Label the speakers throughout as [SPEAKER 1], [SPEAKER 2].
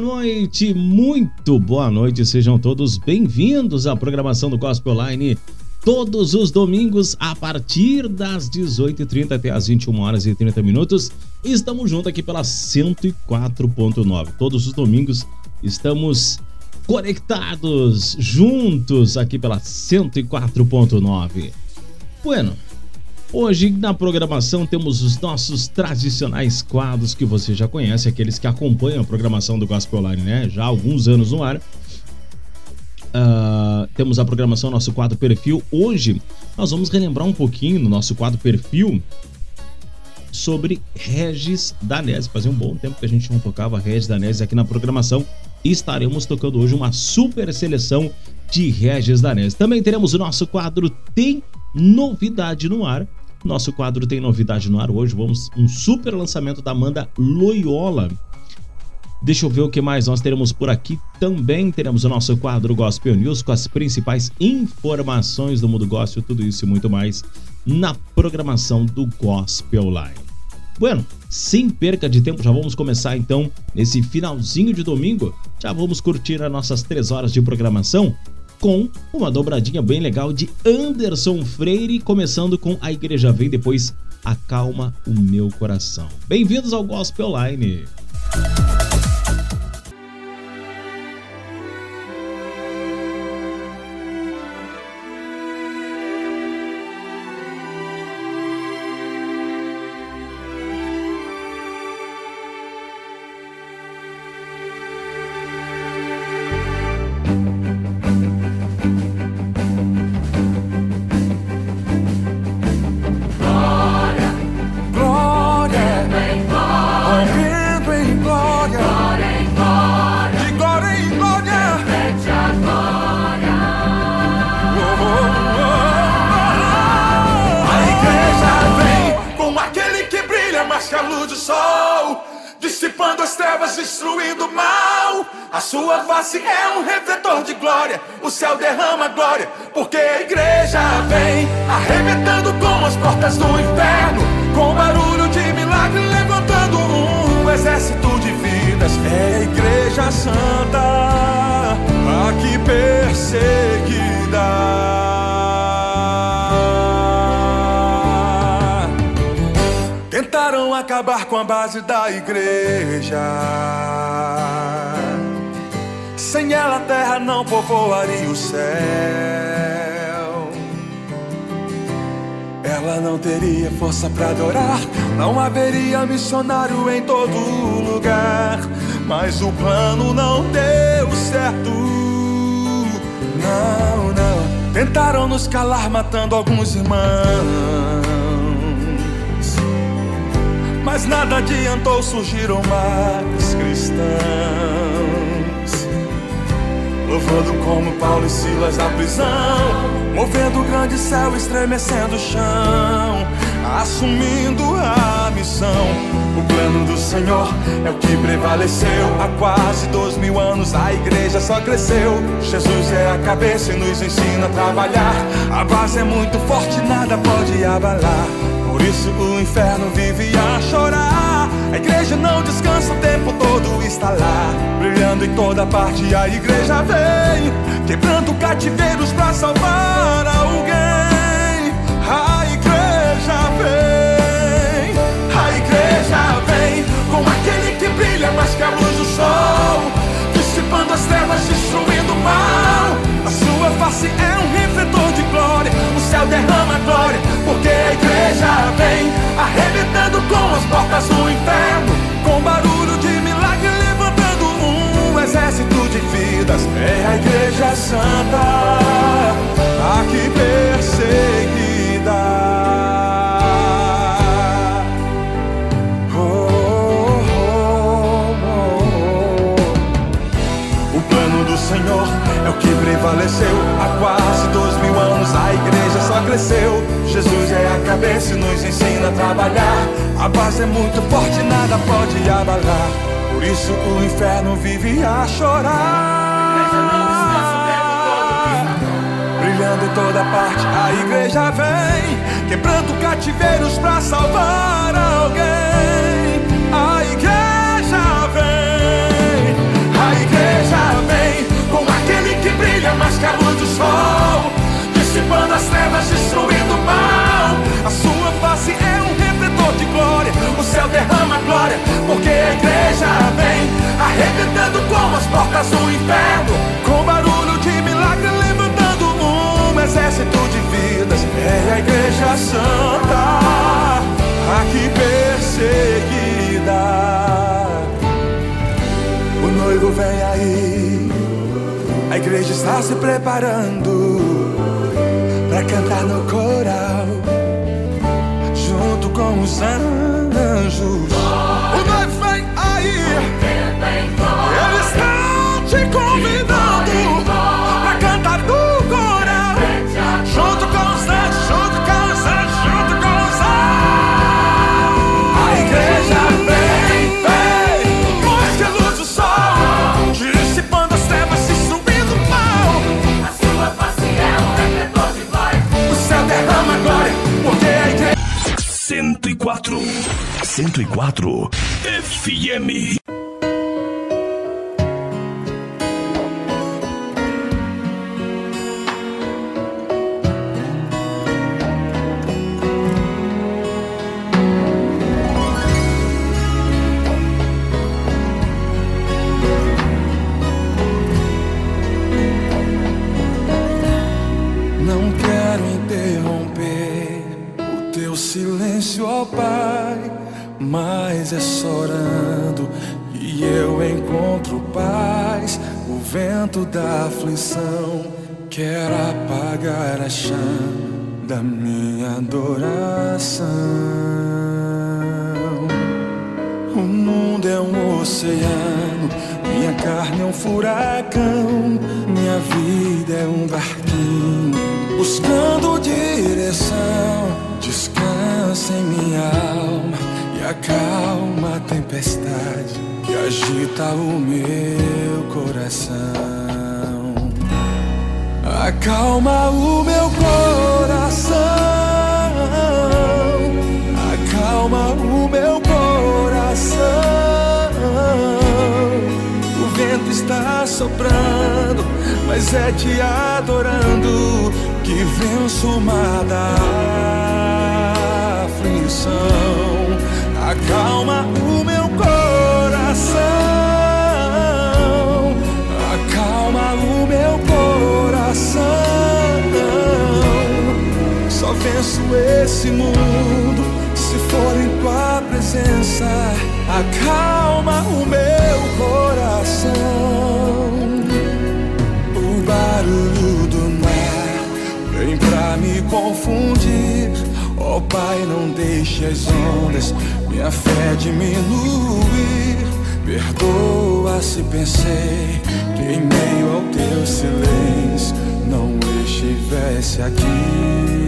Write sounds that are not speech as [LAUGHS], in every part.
[SPEAKER 1] Boa noite, muito boa noite, sejam todos bem-vindos à programação do Gospel Line. Todos os domingos, a partir das 18h30 até as 21 horas e 30 minutos, estamos juntos aqui pela 104.9. Todos os domingos estamos conectados, juntos aqui pela 104.9. Bueno, Hoje na programação temos os nossos tradicionais quadros que você já conhece, aqueles que acompanham a programação do Gospel Line, né? Já há alguns anos no ar. Ah, temos a programação nosso quadro perfil. Hoje nós vamos relembrar um pouquinho no nosso quadro perfil sobre Regis Danese. Fazia um bom tempo que a gente não tocava Regis Danese aqui na programação e estaremos tocando hoje uma super seleção de Regis Danese. Também teremos o nosso quadro Tem Novidade no Ar. Nosso quadro Tem Novidade no Ar hoje. Vamos um super lançamento da Amanda Loyola. Deixa eu ver o que mais nós teremos por aqui. Também teremos o nosso quadro Gospel News com as principais informações do mundo gospel, tudo isso e muito mais na programação do Gospel Line. Bueno, sem perca de tempo, já vamos começar então nesse finalzinho de domingo. Já vamos curtir as nossas três horas de programação com uma dobradinha bem legal de Anderson Freire, começando com A Igreja Vem, depois Acalma o Meu Coração. Bem-vindos ao Gospel Line.
[SPEAKER 2] Força para adorar, não haveria missionário em todo lugar. Mas o plano não deu certo. Não, não. Tentaram nos calar, matando alguns irmãos. Mas nada adiantou, surgiram mais cristãos. Louvando como Paulo e Silas na prisão, movendo o grande céu, estremecendo o chão, assumindo a missão. O plano do Senhor é o que prevaleceu. Há quase dois mil anos a igreja só cresceu. Jesus é a cabeça e nos ensina a trabalhar. A base é muito forte, nada pode abalar. Por isso o inferno vive a chorar. A igreja não descansa o tempo todo, está lá. Brilhando em toda parte, a igreja vem. Quebrando cativeiros pra salvar alguém. Com aquele que brilha mais que a luz do sol. Dissipando as trevas, destruindo o mal. A sua face é um refletor de glória. O céu derrama glória, porque a igreja vem arrebentando com as portas do inferno. Com barulho de milagre, levantando um exército de vidas. É a igreja santa, aqui perseguida. Nos ensina a trabalhar. A base é muito forte, nada pode abalar. Por isso o inferno vive a chorar. Brilhando toda parte, a igreja vem, quebrando cativeiros pra salvar alguém. A igreja vem, a igreja vem, com aquele que brilha mais que a luz do sol, dissipando as trevas, destruindo o mal. A sua face é um refletor de glória, o céu derrama glória, porque a igreja vem, arrebentando com as portas do inferno, com barulho de milagre, levantando um exército de vidas. É a igreja santa, aqui perseguida. O noivo vem aí, a igreja está se preparando para cantar no coral, com os anjos. O noivo vem aí, ele está te convidando
[SPEAKER 3] 104 FM.
[SPEAKER 2] Vento da aflição quer apagar a chama da minha adoração. O mundo é um oceano, minha carne é um furacão, minha vida é um barquinho buscando direção. Descansa em minha alma e acalma a tempestade que agita o meu coração. Acalma o meu coração. Acalma o meu coração. O vento está soprando, mas é te adorando que venço o da aflição. Acalma o venço esse mundo se for em tua presença. Acalma o meu coração. O barulho do mar vem pra me confundir. Ó Pai, não deixe as ondas minha fé diminuir. Perdoa se pensei que em meio ao teu silêncio não estivesse aqui.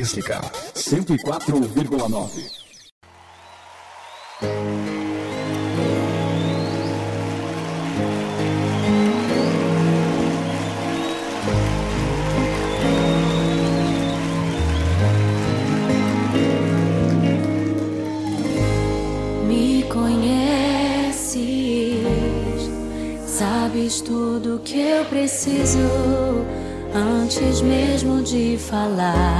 [SPEAKER 3] Estatística 104,9.
[SPEAKER 4] Me conheces, sabes tudo que eu preciso antes mesmo de falar.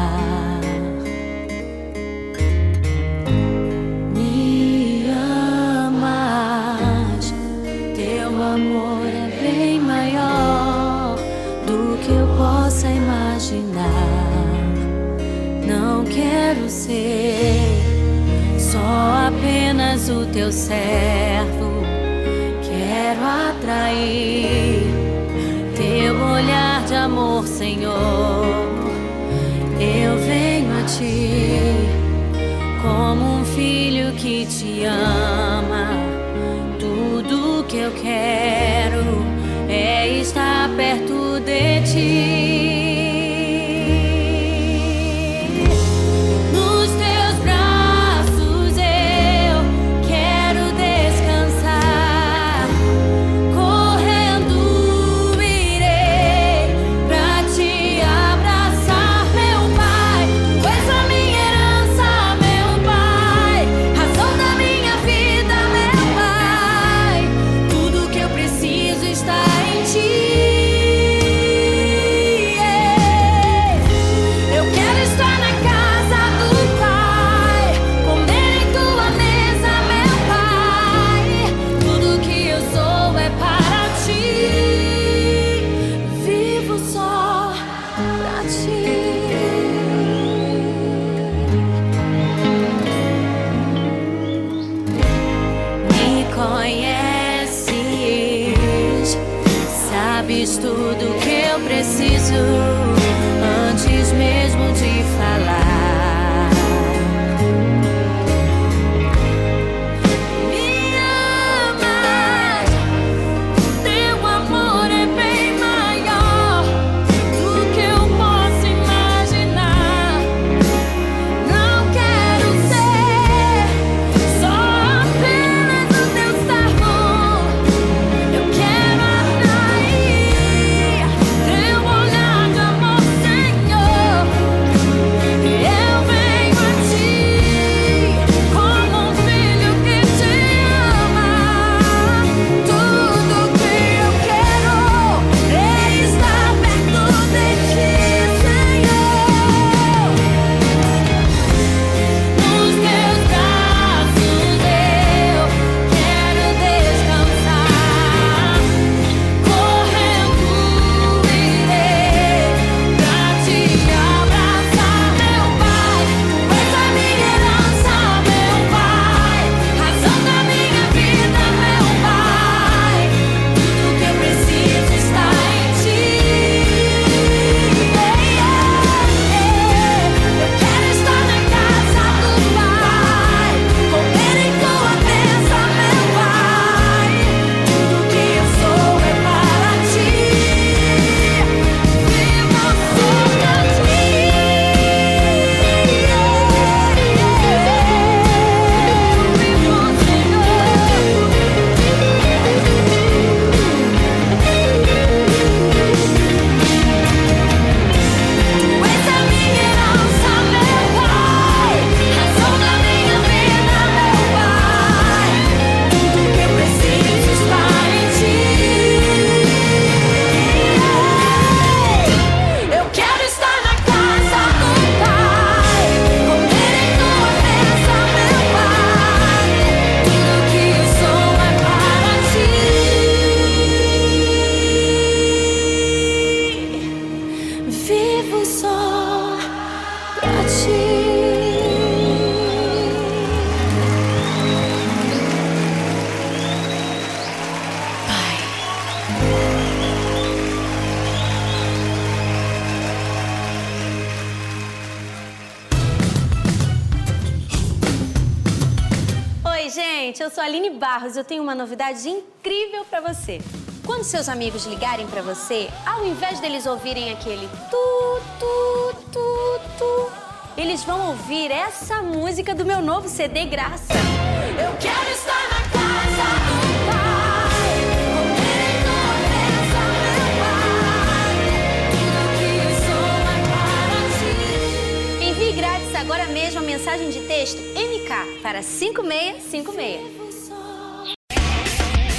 [SPEAKER 5] E eu tenho uma novidade incrível para você. Quando seus amigos ligarem para você, ao invés deles ouvirem aquele tu, tu, tu, tu, eles vão ouvir essa música do meu novo CD Graça.
[SPEAKER 6] Eu quero estar na casa do Pai.
[SPEAKER 5] Envie grátis agora mesmo a mensagem de texto MK para 5656.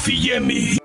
[SPEAKER 3] FM.
[SPEAKER 4] Tua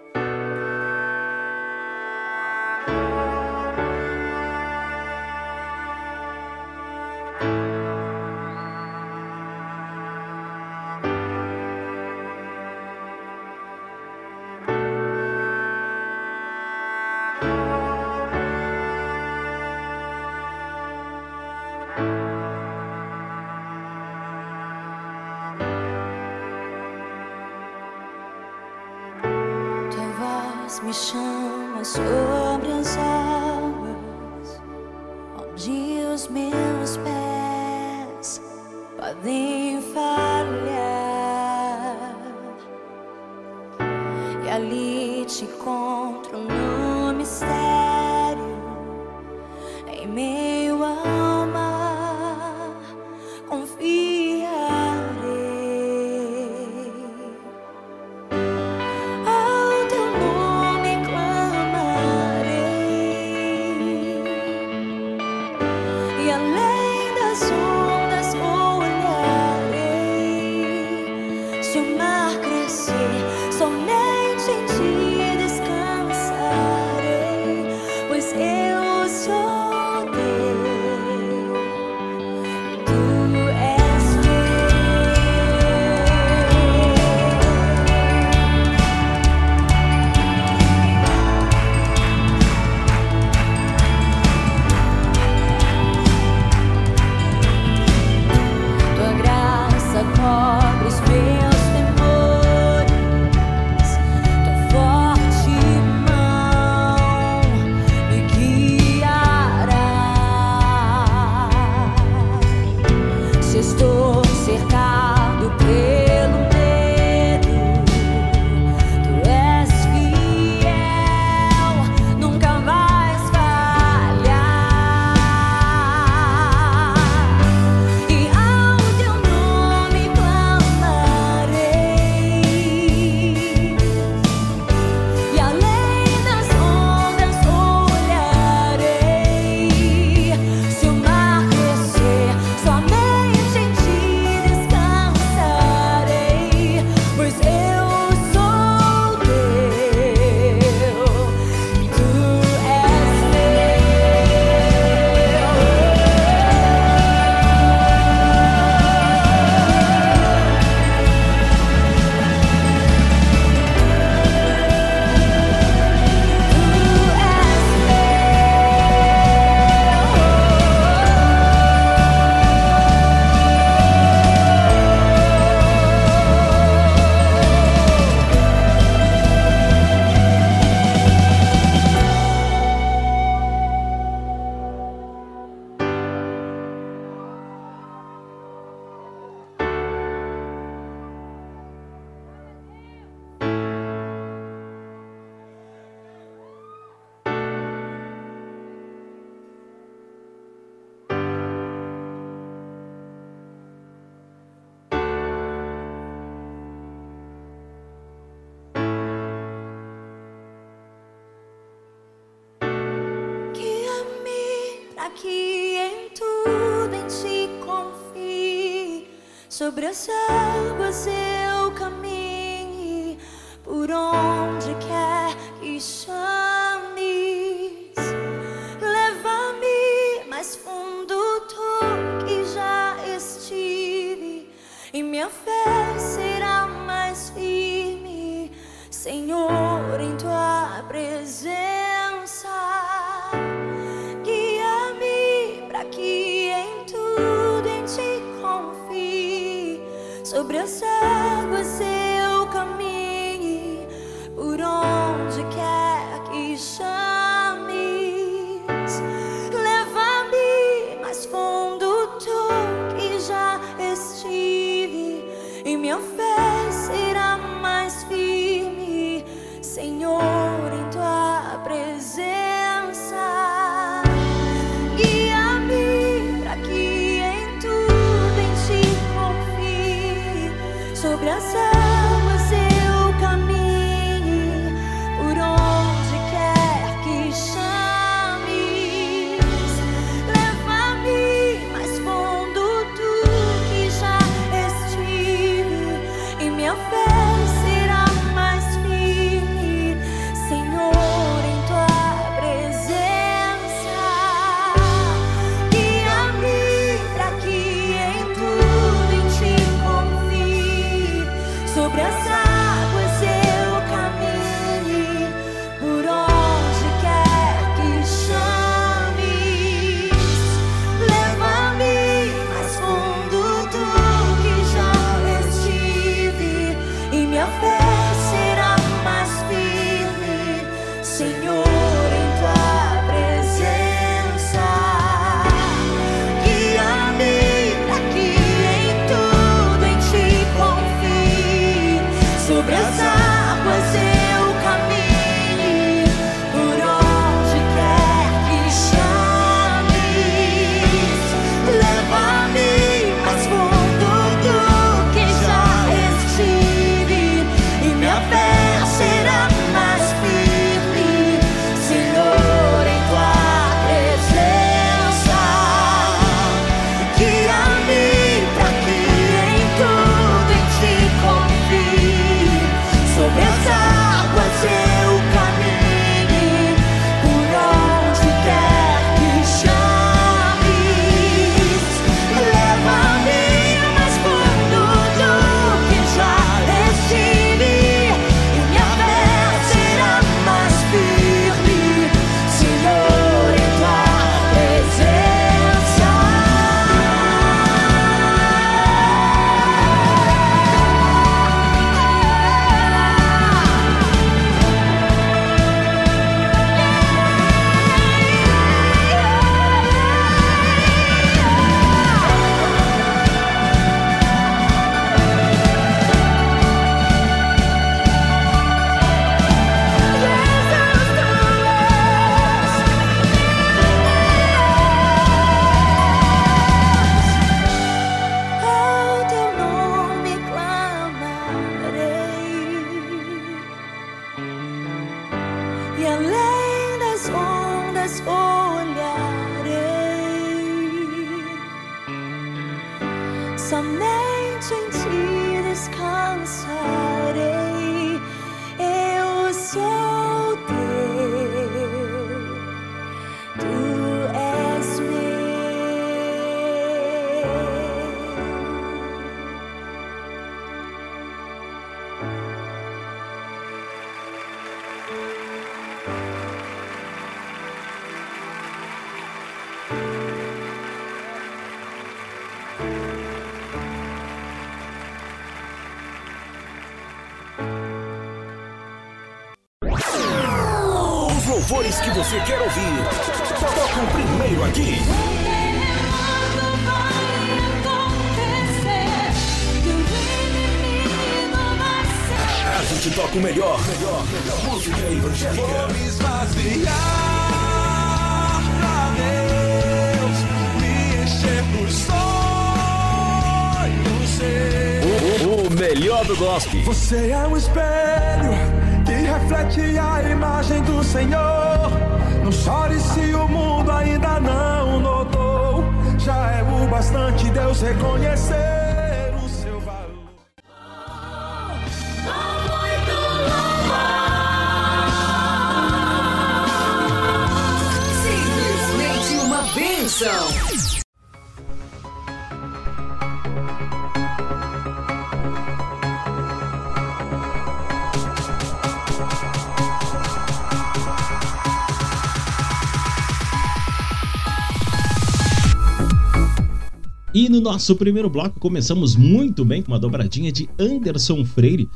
[SPEAKER 1] nosso primeiro bloco começamos muito bem com uma dobradinha de Anderson Freire.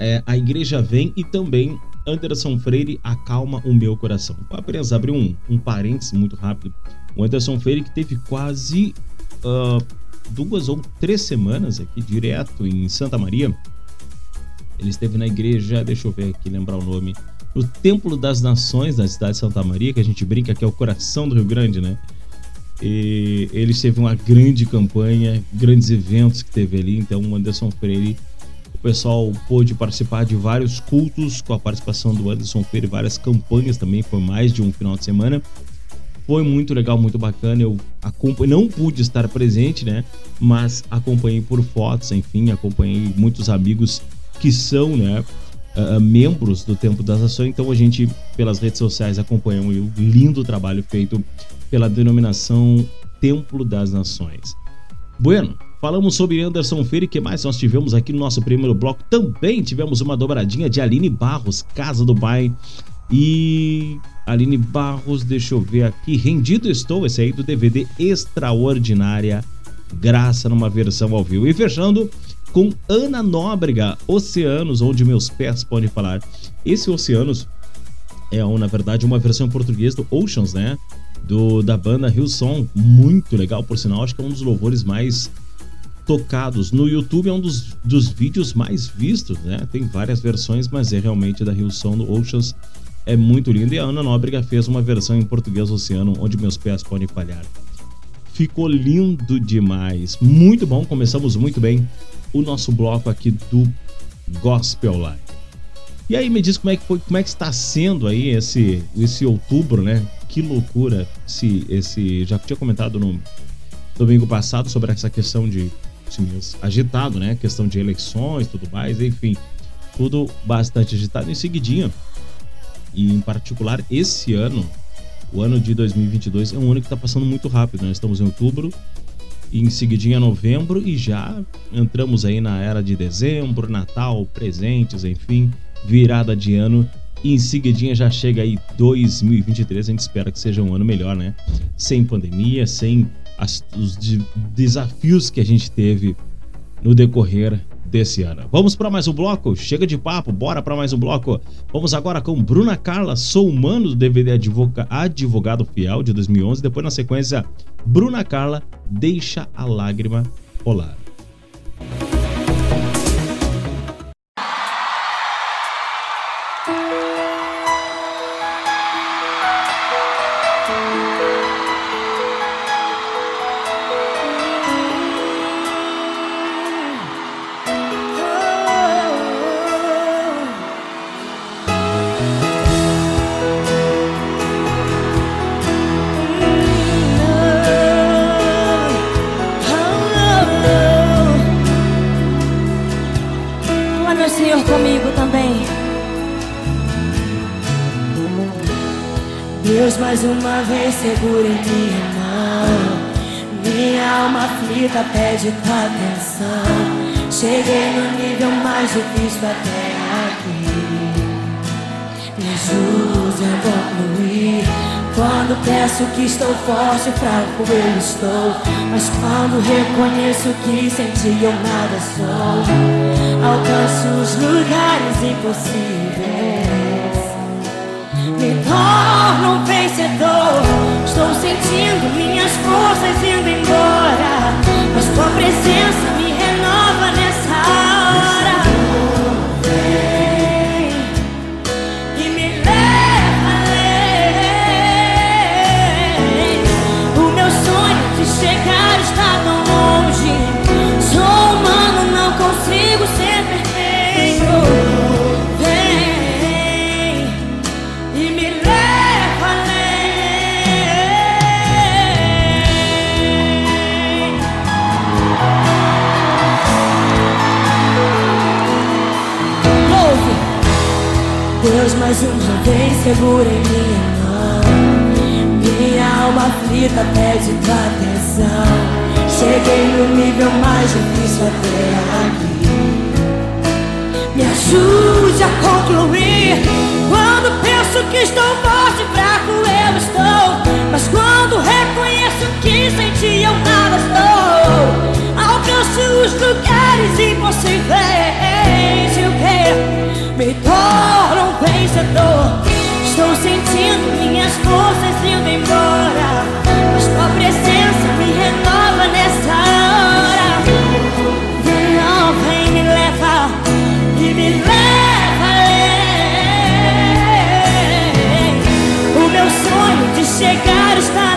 [SPEAKER 1] É, a igreja vem e também Anderson Freire acalma o meu coração. Vou apenas abrir um, um parênteses muito rápido. O Anderson Freire que teve quase ah, duas ou três semanas aqui direto em Santa Maria. Ele esteve na igreja, deixa eu ver aqui, lembrar o nome, no Templo das Nações da cidade de Santa Maria, que a gente brinca que é o coração do Rio Grande, né? E ele teve uma grande campanha, grandes eventos que teve ali. Então, o Anderson Freire, o pessoal pôde participar de vários cultos com a participação do Anderson Freire, várias campanhas também. Foi mais de um final de semana. Foi muito legal, muito bacana. Eu não pude estar presente, né? Mas acompanhei por fotos, enfim, acompanhei muitos amigos que são, né? ah, membros do Templo das Nações. Então a gente, pelas redes sociais, acompanhou o lindo trabalho feito pela denominação Templo das Nações. Bueno, falamos sobre Anderson Freire, que mais nós tivemos aqui no nosso primeiro bloco? Também tivemos uma dobradinha de Aline Barros, Casa do Pai. E Aline Barros, deixa eu ver aqui, Rendido Estou, esse aí do DVD Extraordinária Graça numa versão ao vivo. E fechando com Ana Nóbrega, Oceanos, onde meus pés podem falar. Esse Oceanos é, na verdade, uma versão em português do Oceans, né? Do, da banda Hillsong, muito legal, por sinal, acho que é um dos louvores mais tocados. No YouTube é um dos, dos vídeos mais vistos, né? Tem várias versões, mas é realmente da Hillsong do Oceans. É muito lindo. E a Ana Nóbrega fez uma versão em português Oceano, onde meus pés podem falhar. Ficou lindo demais. Muito bom, começamos muito bem o nosso bloco aqui do Gospel Live. E aí me diz como é que foi, como é que está sendo aí esse esse outubro, né? Que loucura esse esse já tinha comentado no domingo passado sobre essa questão de mês agitado, né? Questão de eleições, tudo mais, enfim, tudo bastante agitado em seguidinha. E em particular esse ano, o ano de 2022 é um ano que está passando muito rápido, né? Estamos em outubro, em seguidinha novembro e já entramos aí na era de dezembro, Natal, presentes, enfim, virada de ano e em seguidinha já chega aí 2023, a gente espera que seja um ano melhor, né? Sem pandemia, sem as- os de- desafios que a gente teve no decorrer desse ano. Vamos para mais um bloco? Chega de papo, bora para mais um bloco. Vamos agora com Bruna Carla, Sou Humano do DVD Advoga- Advogado Fiel de 2011, depois na sequência Bruna Carla, Deixa a Lágrima Rolar.
[SPEAKER 7] Segura em minha mão. Minha alma aflita pede tua atenção. Cheguei no nível mais difícil até aqui. Me ajude a concluir. Quando peço que estou forte, fraco eu estou. Mas quando reconheço que sem ti eu nada sou, alcanço os lugares impossíveis. Me torno vencedor. Estou sentindo minhas forças indo embora. Mas tua presença me renova nessa hora. Vem e me leva além. O meu sonho de chegar está tão longe. Sou humano, não consigo ser perfeito. Mais uma vez segura em minha mão. Minha alma aflita pede tua atenção. Cheguei no nível mais difícil até aqui. Me ajude a concluir. Quando penso que estou forte, fraco eu estou. Mas quando reconheço que sem ti eu nada estou. Alcanço os lugares impossíveis E o que? Me torno um vencedor. Estou sentindo minhas forças indo embora. Mas tua presença me renova nessa hora. Vem, vem, me leva E me leva além. O meu sonho de chegar está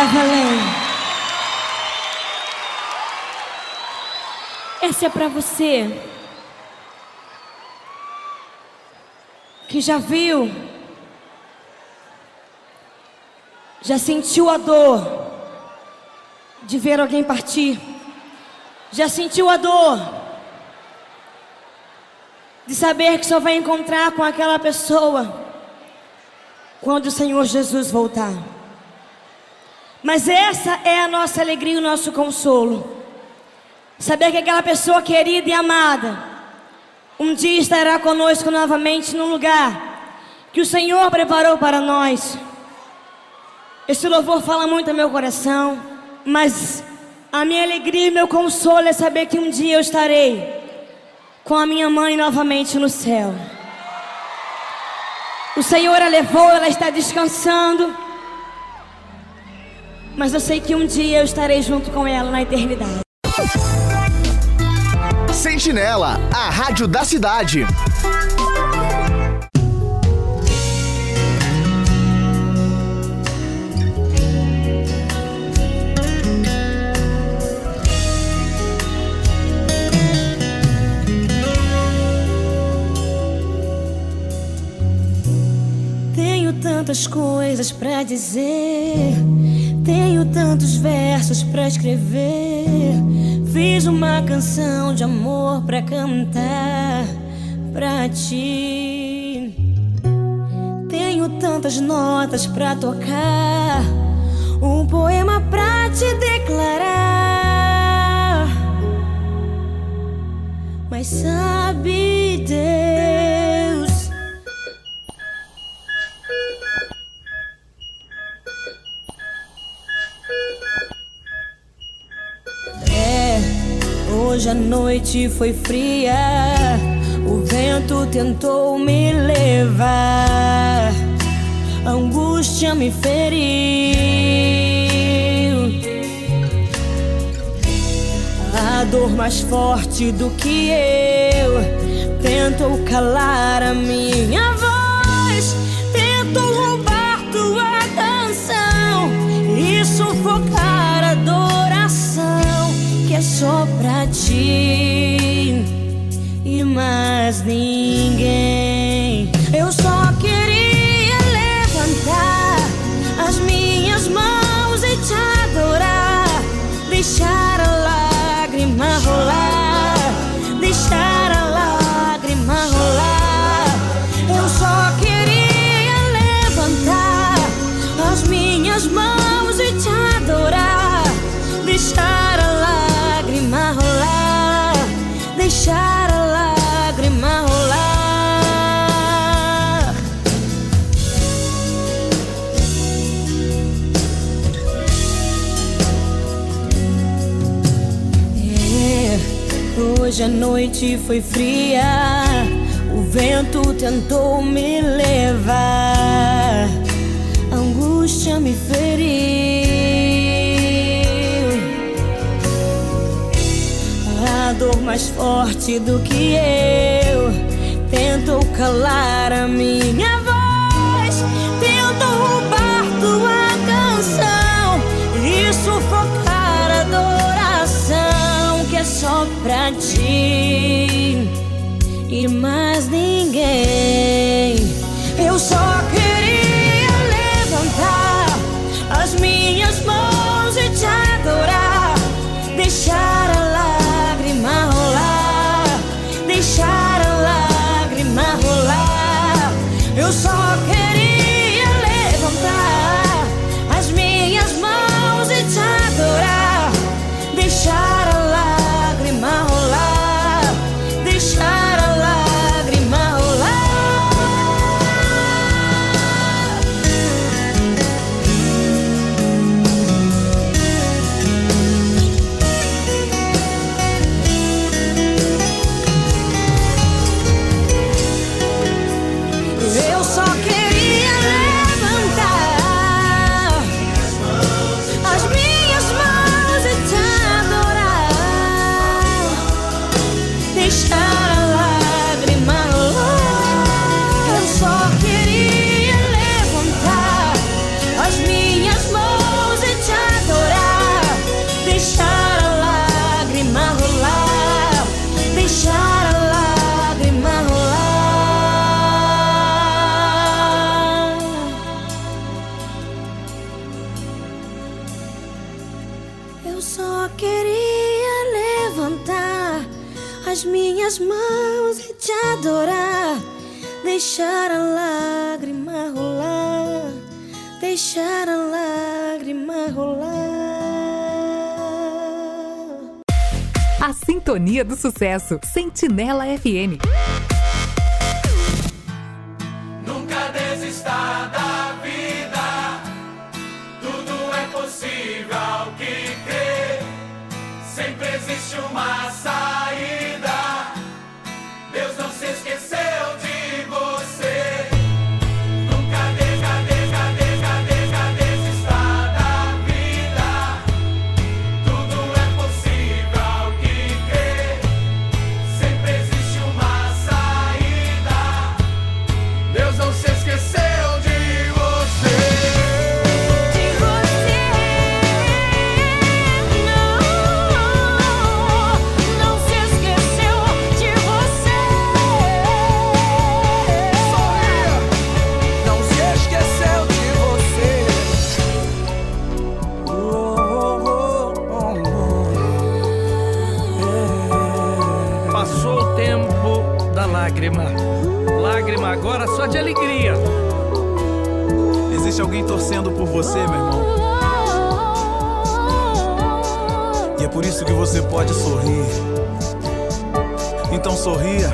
[SPEAKER 7] Além. Essa é pra você que já viu, já sentiu a dor de ver alguém partir, já sentiu a dor de saber que só vai encontrar com aquela pessoa quando o Senhor Jesus voltar. Mas essa é a nossa alegria e o nosso consolo. Saber que aquela pessoa querida e amada um dia estará conosco novamente no lugar que o Senhor preparou para nós. Esse louvor fala muito ao meu coração, mas a minha alegria e meu consolo é saber que um dia eu estarei com a minha mãe novamente no céu. O Senhor a levou, ela está descansando. Mas eu sei que um dia eu estarei junto com ela na eternidade.
[SPEAKER 8] Sentinela, a rádio da cidade.
[SPEAKER 7] Tenho tantas coisas pra dizer, tenho tantos versos pra escrever. Fiz uma canção de amor pra cantar pra ti. Tenho tantas notas pra tocar, um poema pra te declarar. Mas sabe, Deus. Hoje a noite foi fria, o vento tentou me levar, a angústia me feriu. A dor mais forte do que eu. Tentou calar a minha voz, tentou roubar tua canção e sufocar só pra ti e mais ninguém. Eu só queria levantar as minhas mãos e te adorar, deixar a hoje a noite foi fria, o vento tentou me levar, a angústia me feriu. A dor mais forte do que eu tentou calar a minha só pra ti. E mais ninguém. Eu só queria levantar as minhas mãos e te adorar, deixar a lágrima rolar, deixar Deixar a lágrima rolar, deixar a lágrima rolar. A
[SPEAKER 9] sintonia do sucesso, Sentinela FM.
[SPEAKER 10] Nunca desista da vida, tudo é possível que crer. Sempre existe uma saída. existe alguém torcendo por você, meu irmão. E é por isso que você pode sorrir.
[SPEAKER 11] Então sorria.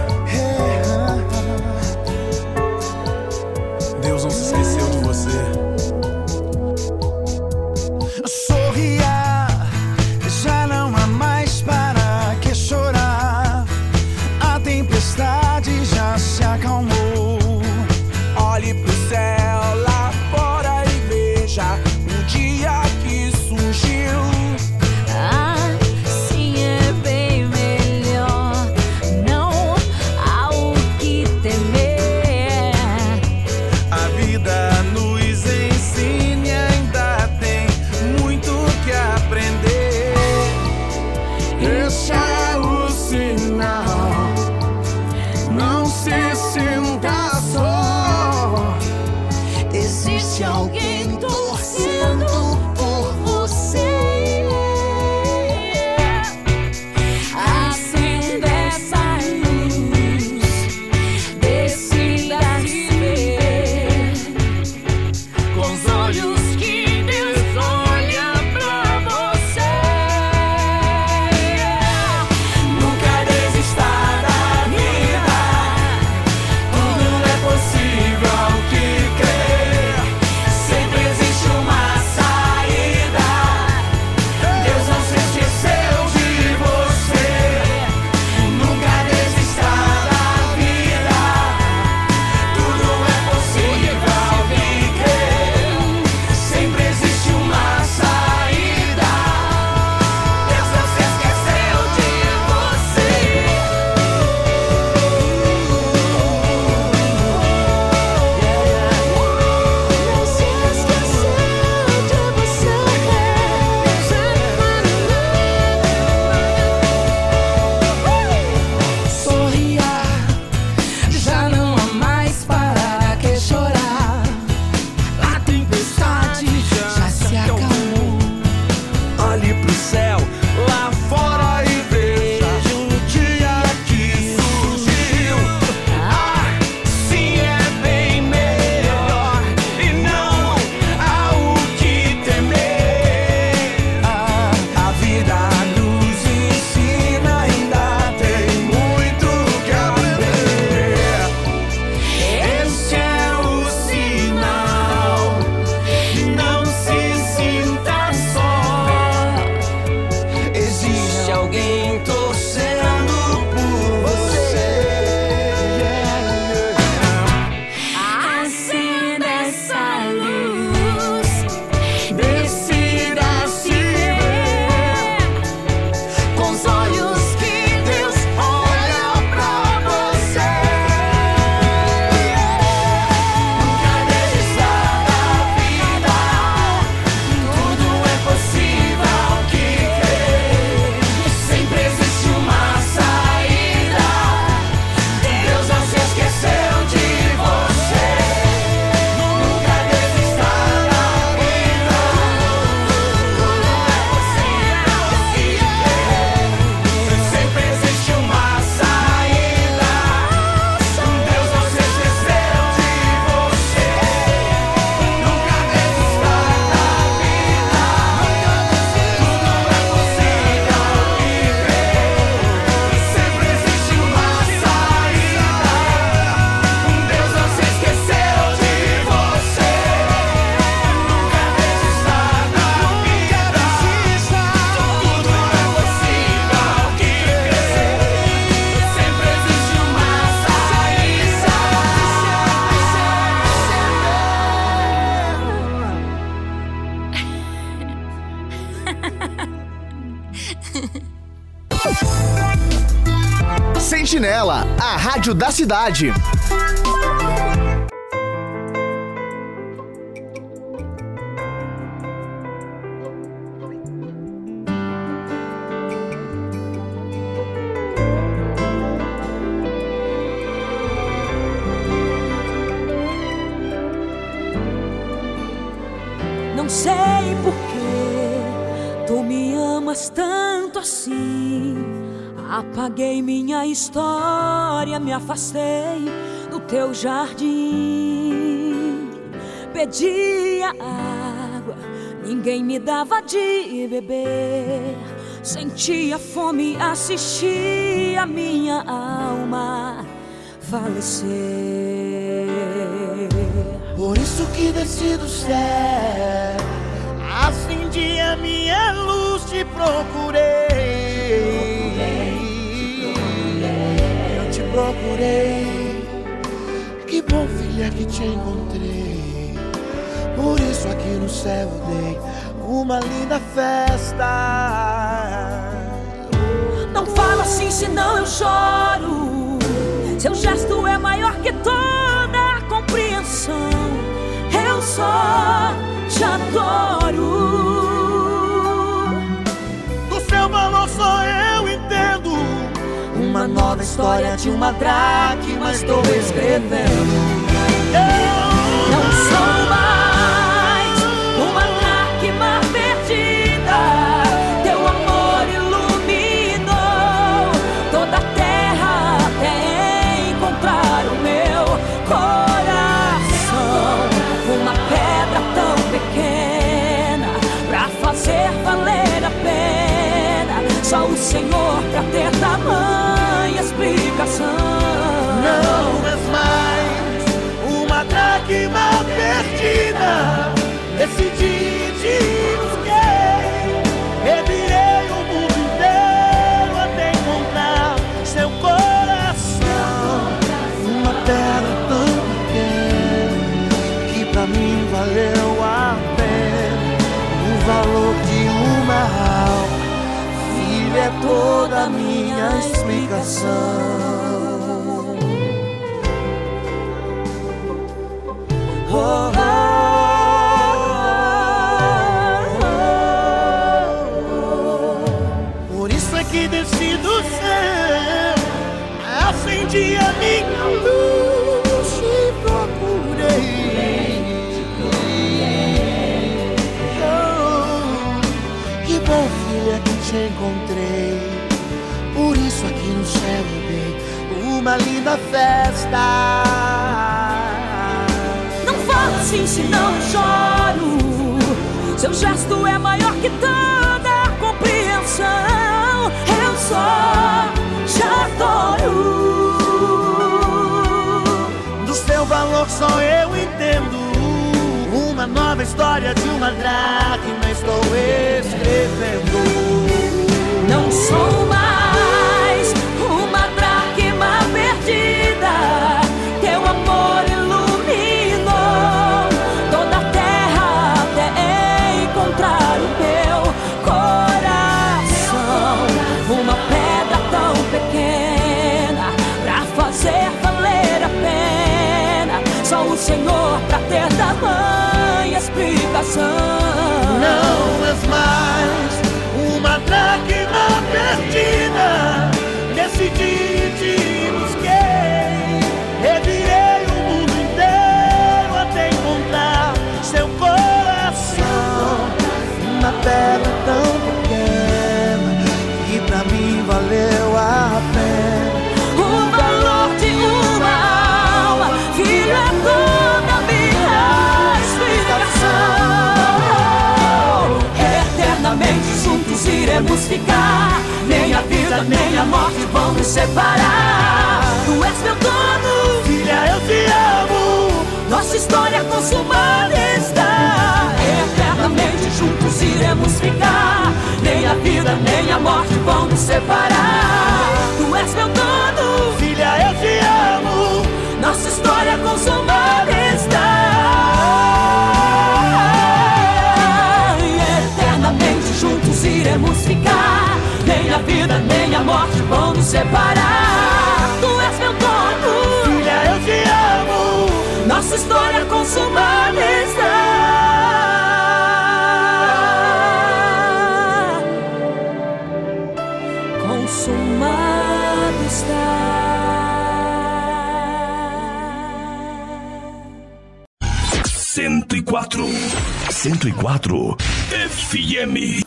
[SPEAKER 11] rádio da cidade.
[SPEAKER 4] Tu me amas tanto assim. Apaguei minha história, me afastei do teu jardim. Pedia água, ninguém me dava de beber. Sentia fome, assistia minha alma falecer.
[SPEAKER 12] Por isso que desci do céu acendi a minha luz, te procurei. Eu te procurei. Que bom, filha, que te encontrei. Por isso aqui no céu dei uma linda festa.
[SPEAKER 4] Não fala assim, senão eu choro. Seu gesto é maior que toda a compreensão. Eu só te adoro.
[SPEAKER 12] Só eu entendo. Uma nova história de uma dracma estou escrevendo.
[SPEAKER 4] Não sou mais Senhor pra ter tamanha explicação.
[SPEAKER 12] Não és mais uma dracma perdida. Decidi te toda minha explicação. Oh, oh. Linda festa.
[SPEAKER 4] Não fala assim, senão choro. Seu gesto é maior que toda compreensão. Eu só te adoro.
[SPEAKER 12] Do seu valor só eu entendo. Uma nova história de uma dracma estou escrevendo.
[SPEAKER 4] Não sou mais Senhor pra ter tamanha explicação.
[SPEAKER 12] Não és mais uma dracma perdida. Decidi te busquei. Revirei o mundo inteiro até encontrar seu coração. Uma pedra tão
[SPEAKER 4] iremos ficar. Nem a vida, nem a morte vão nos separar. Tu és meu dono,
[SPEAKER 12] filha, eu te amo.
[SPEAKER 4] Nossa história consumada está. Eternamente juntos iremos ficar. Nem a vida, nem a morte vão nos separar. Tu és meu dono,
[SPEAKER 12] filha, eu te amo.
[SPEAKER 4] Nossa história consumada iremos ficar. Nem a vida, nem a morte vão nos separar. Tu és meu dono,
[SPEAKER 12] filha, eu te amo.
[SPEAKER 4] Nossa história consumada está. Está.
[SPEAKER 3] Cento e quatro. Cento e quatro. FM.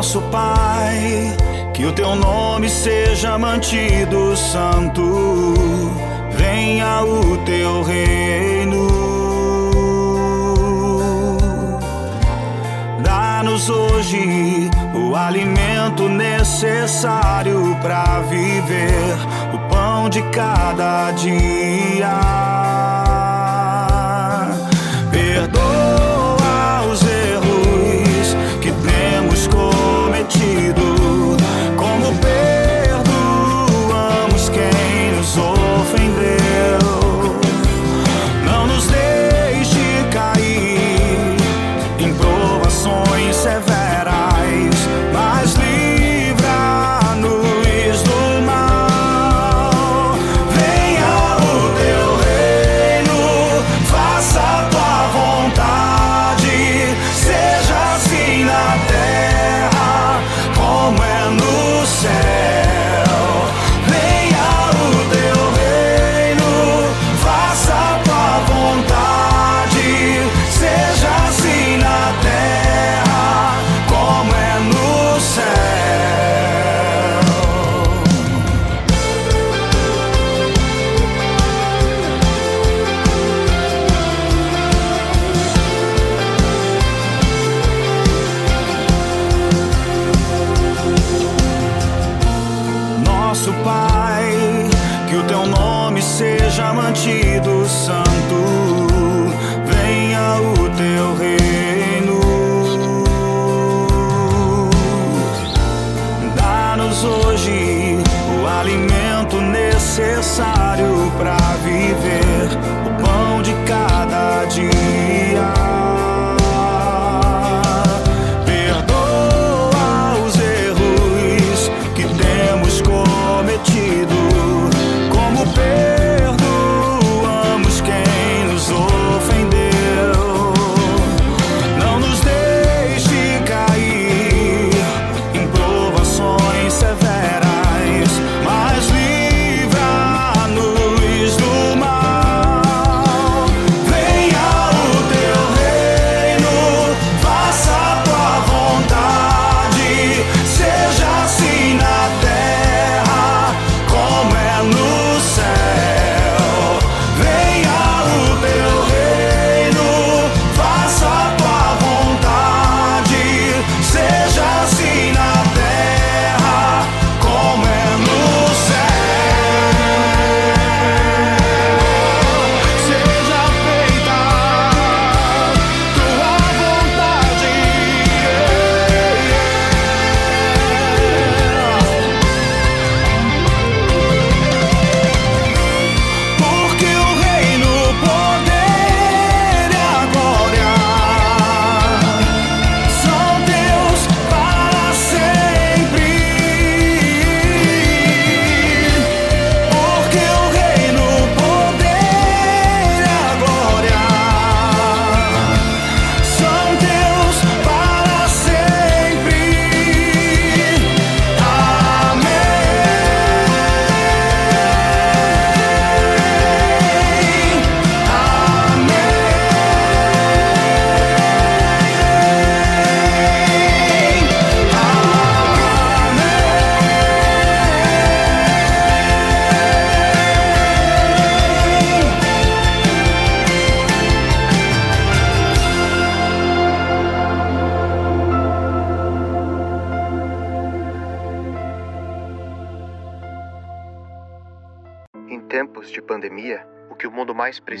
[SPEAKER 3] nosso Pai, que o teu nome seja mantido santo, venha o teu reino. Dá-nos hoje o alimento necessário para viver, o pão de cada dia.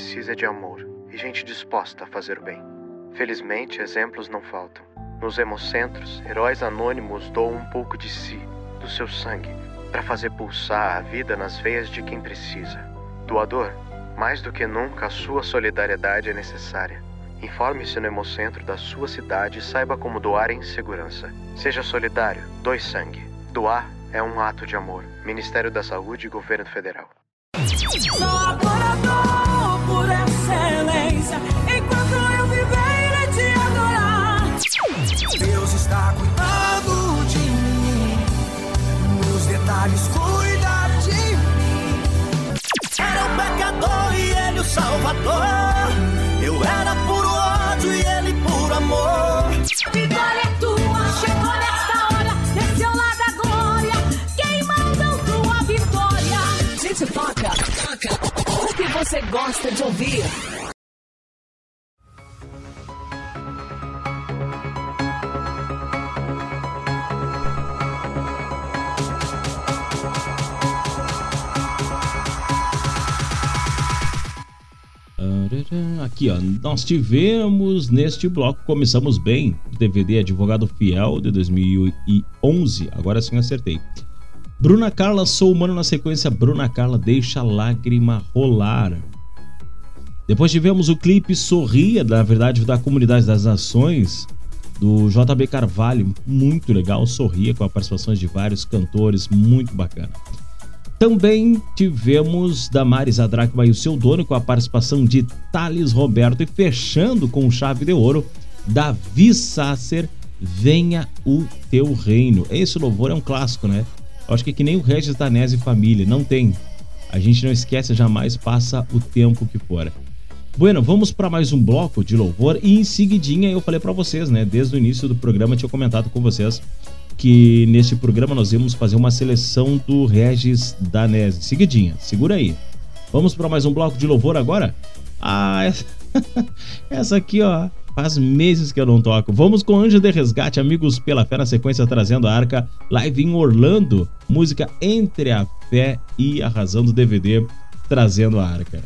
[SPEAKER 13] precisa é de amor e gente disposta a fazer o bem. Felizmente, exemplos não faltam. Nos hemocentros, heróis anônimos doam um pouco de si, do seu sangue, para fazer pulsar a vida nas veias de quem precisa. Doador, mais do que nunca a sua solidariedade é necessária. Informe-se no Hemocentro da sua cidade e saiba como doar em segurança. Seja solidário, doe sangue. Doar é um ato de amor. Ministério da Saúde e Governo Federal.
[SPEAKER 11] Oh, eu era puro ódio e
[SPEAKER 3] ele puro amor. Vitória é tua, chegou nesta hora, esse
[SPEAKER 11] é o lado da glória. Quem mandou tua vitória? Gente, foca, toca. O que você
[SPEAKER 1] gosta de ouvir?
[SPEAKER 12] Nós tivemos neste bloco, começamos bem, DVD Advogado Fiel de 2011, agora sim acertei. Bruna Carla, sou humano na sequência, Bruna Carla deixa a lágrima rolar. Depois tivemos o clipe Sorria, na verdade, da Comunidade das Nações, do JB Carvalho, muito legal, Sorria, com a participação de vários cantores, muito bacana. Também tivemos Damares Adrakma e o seu dono com a participação de Thales Roberto e fechando com chave de ouro, Davi Sasser, Venha o Teu Reino. Esse louvor é um clássico, né? Eu acho que é que nem o Regis Danese Família, não tem. A gente não esquece jamais, passa o tempo que for. Bueno, vamos para mais um bloco de louvor e em seguidinha eu falei para vocês, né? Desde o início do programa eu tinha comentado com vocês que neste programa nós íamos fazer uma seleção do Regis Danese. Seguidinha, segura aí. Vamos para mais um bloco de louvor agora? Ah, essa, [LAUGHS] essa aqui, ó, faz meses que eu não toco. Vamos com Anjo de Resgate, Amigos pela Fé, na sequência trazendo a arca live em Orlando. Música Entre a Fé e a Razão do DVD, trazendo a arca.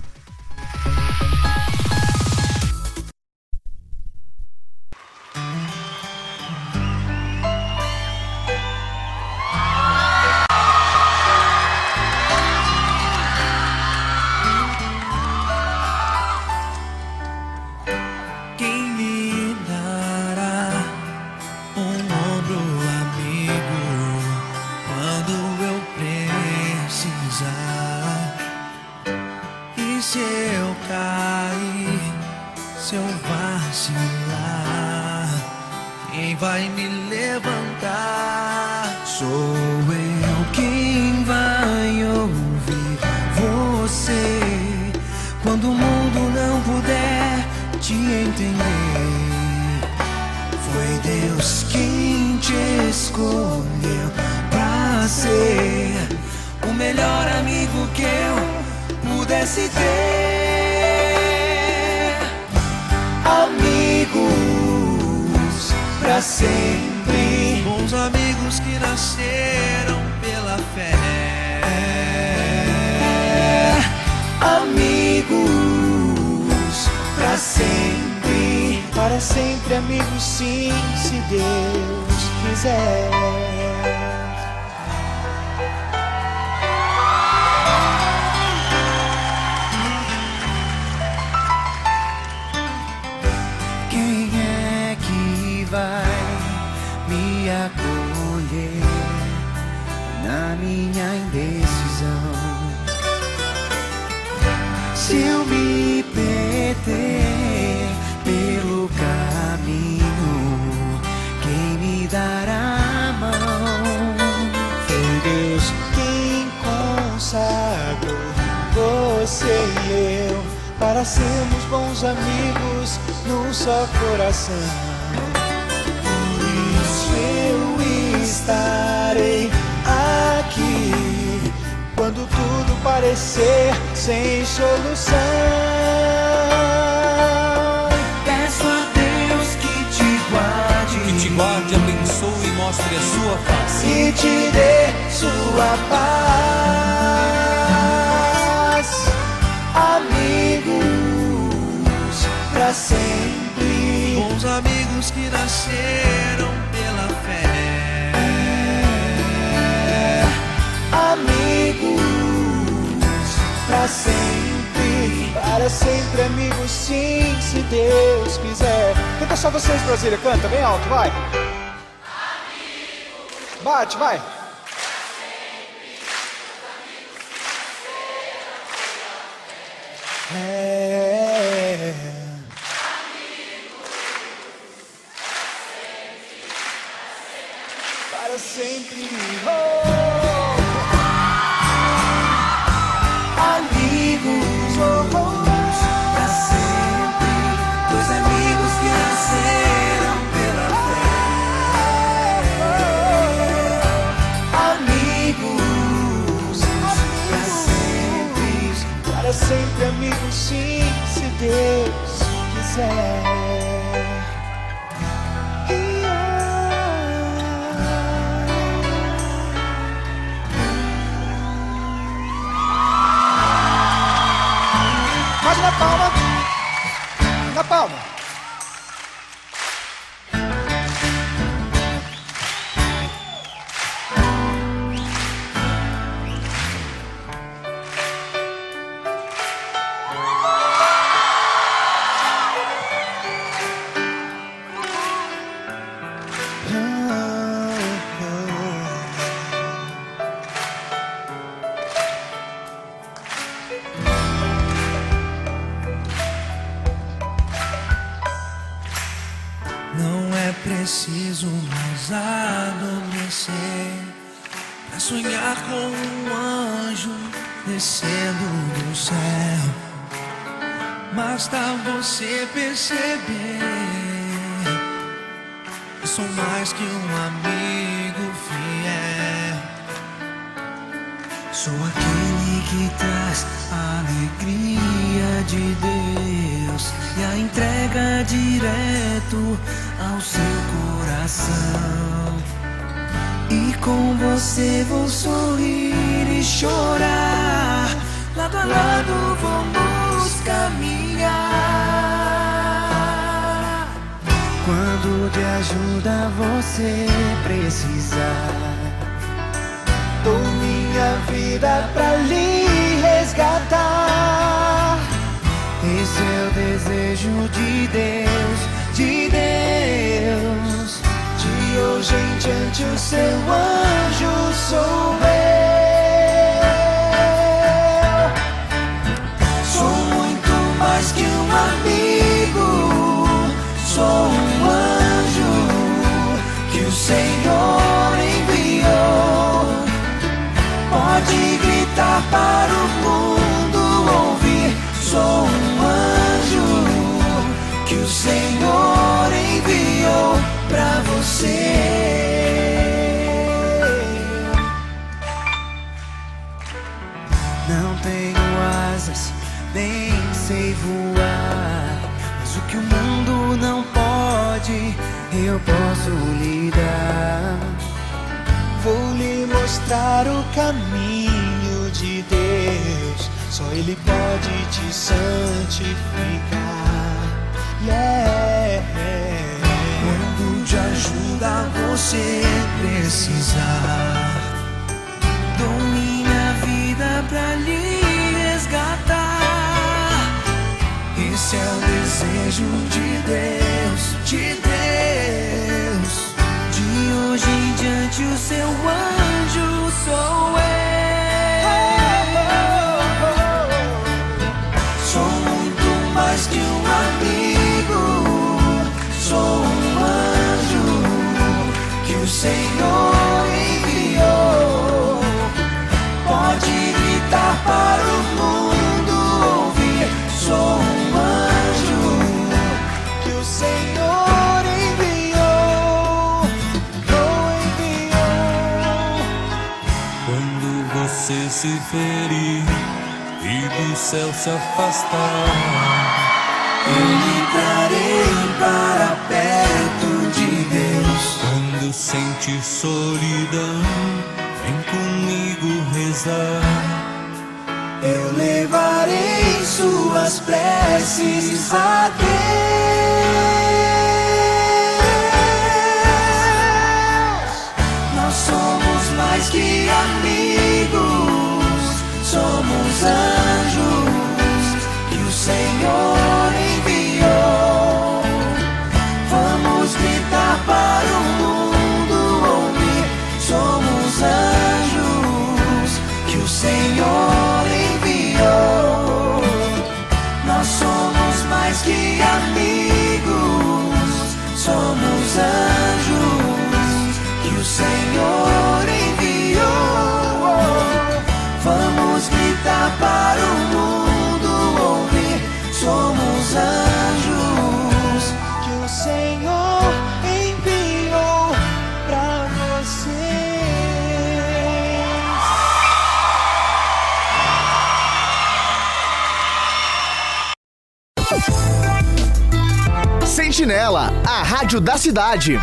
[SPEAKER 14] Eu
[SPEAKER 15] posso lhe dar. Vou lhe mostrar o caminho de Deus. Só Ele pode te santificar. Yeah.
[SPEAKER 12] Quando de ajuda você precisar, dou minha vida pra lhe Esse é o desejo de Deus, de Deus. De hoje em diante o seu anjo sou eu. Sou muito mais que um amigo. Sou um anjo que o Senhor enviou. Pode gritar para o mundo ouvir. Sou
[SPEAKER 16] ferir e do céu se afastar,
[SPEAKER 12] eu trarei para perto de Deus.
[SPEAKER 16] quando sentir solidão, vem comigo rezar.
[SPEAKER 12] Eu levarei suas preces a Deus. Nós somos mais que amigos, somos anjos que o Senhor enviou. Vamos gritar para o mundo ouvir. Somos anjos que o Senhor enviou. Nós somos mais que amigos, somos anjos que o Senhor para
[SPEAKER 8] o mundo ouvir. Somos anjos que o Senhor enviou para vocês. Sentinela, a rádio da cidade.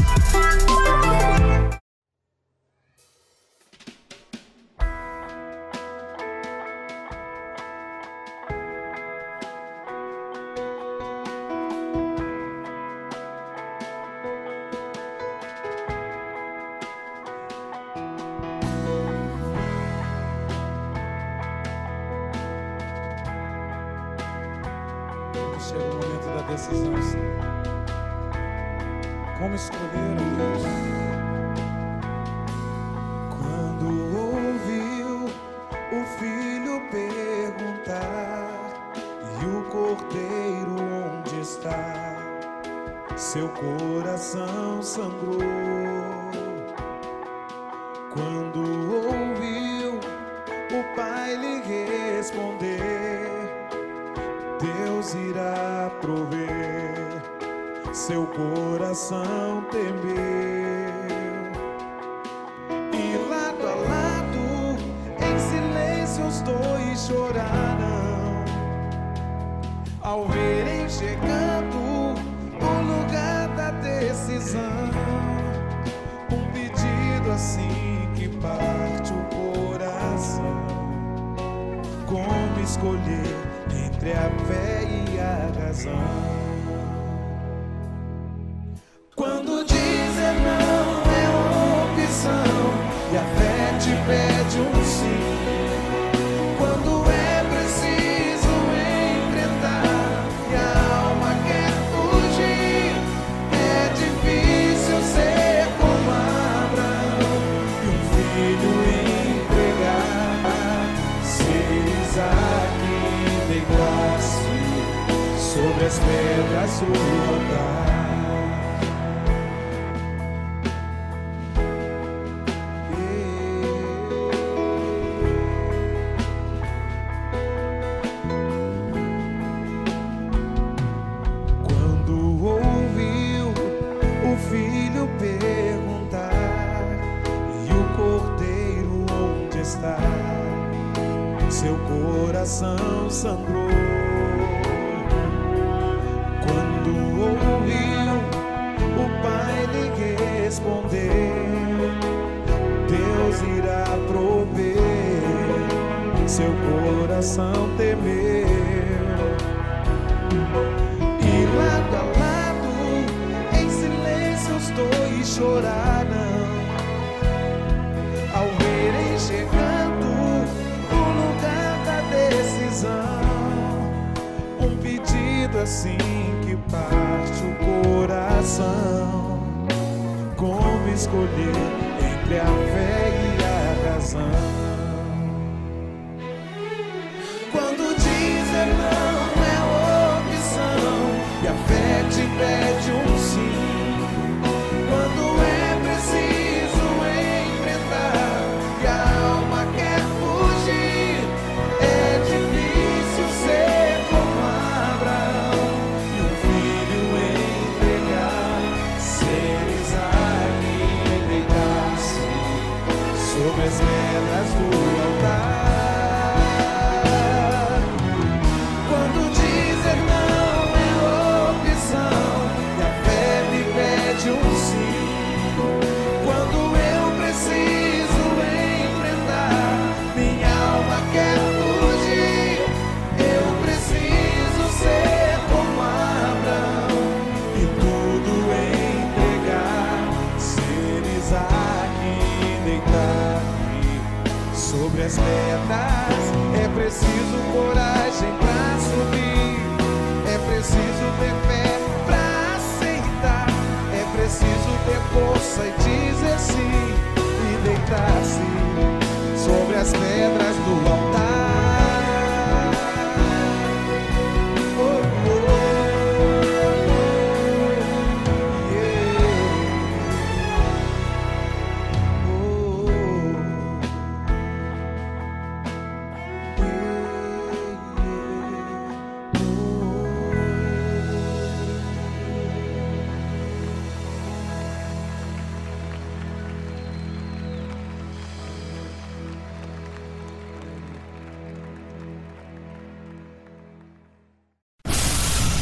[SPEAKER 8] assim que parte o coração. Como escolher entre a fé e a razão? as pedras do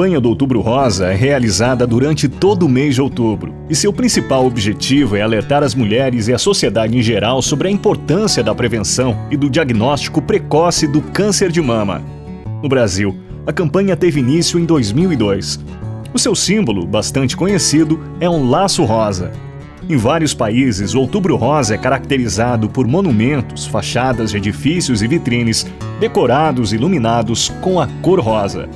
[SPEAKER 17] Campanha do Outubro Rosa é realizada durante todo o mês de outubro e seu principal objetivo é alertar as mulheres e a sociedade em geral sobre a importância da prevenção e do diagnóstico precoce do câncer de mama. No Brasil, a campanha teve início em 2002. O seu símbolo, bastante conhecido, é um laço rosa. Em vários países, o Outubro Rosa é caracterizado por monumentos, fachadas de edifícios e vitrines decorados e iluminados com a cor rosa.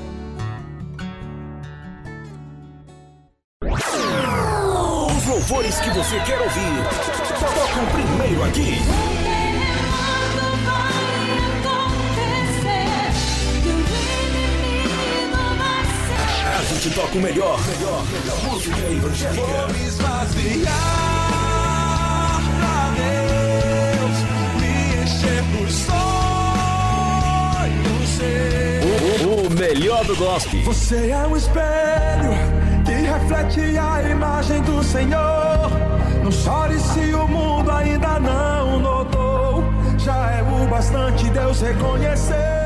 [SPEAKER 11] Vou me esvaziar pra Deus, me encher dos sonhos seus.
[SPEAKER 3] O, o melhor do gospel.
[SPEAKER 11] Você é um espelho que reflete a imagem do Senhor. Não chore se o mundo ainda não notou. Já é o bastante Deus reconhecer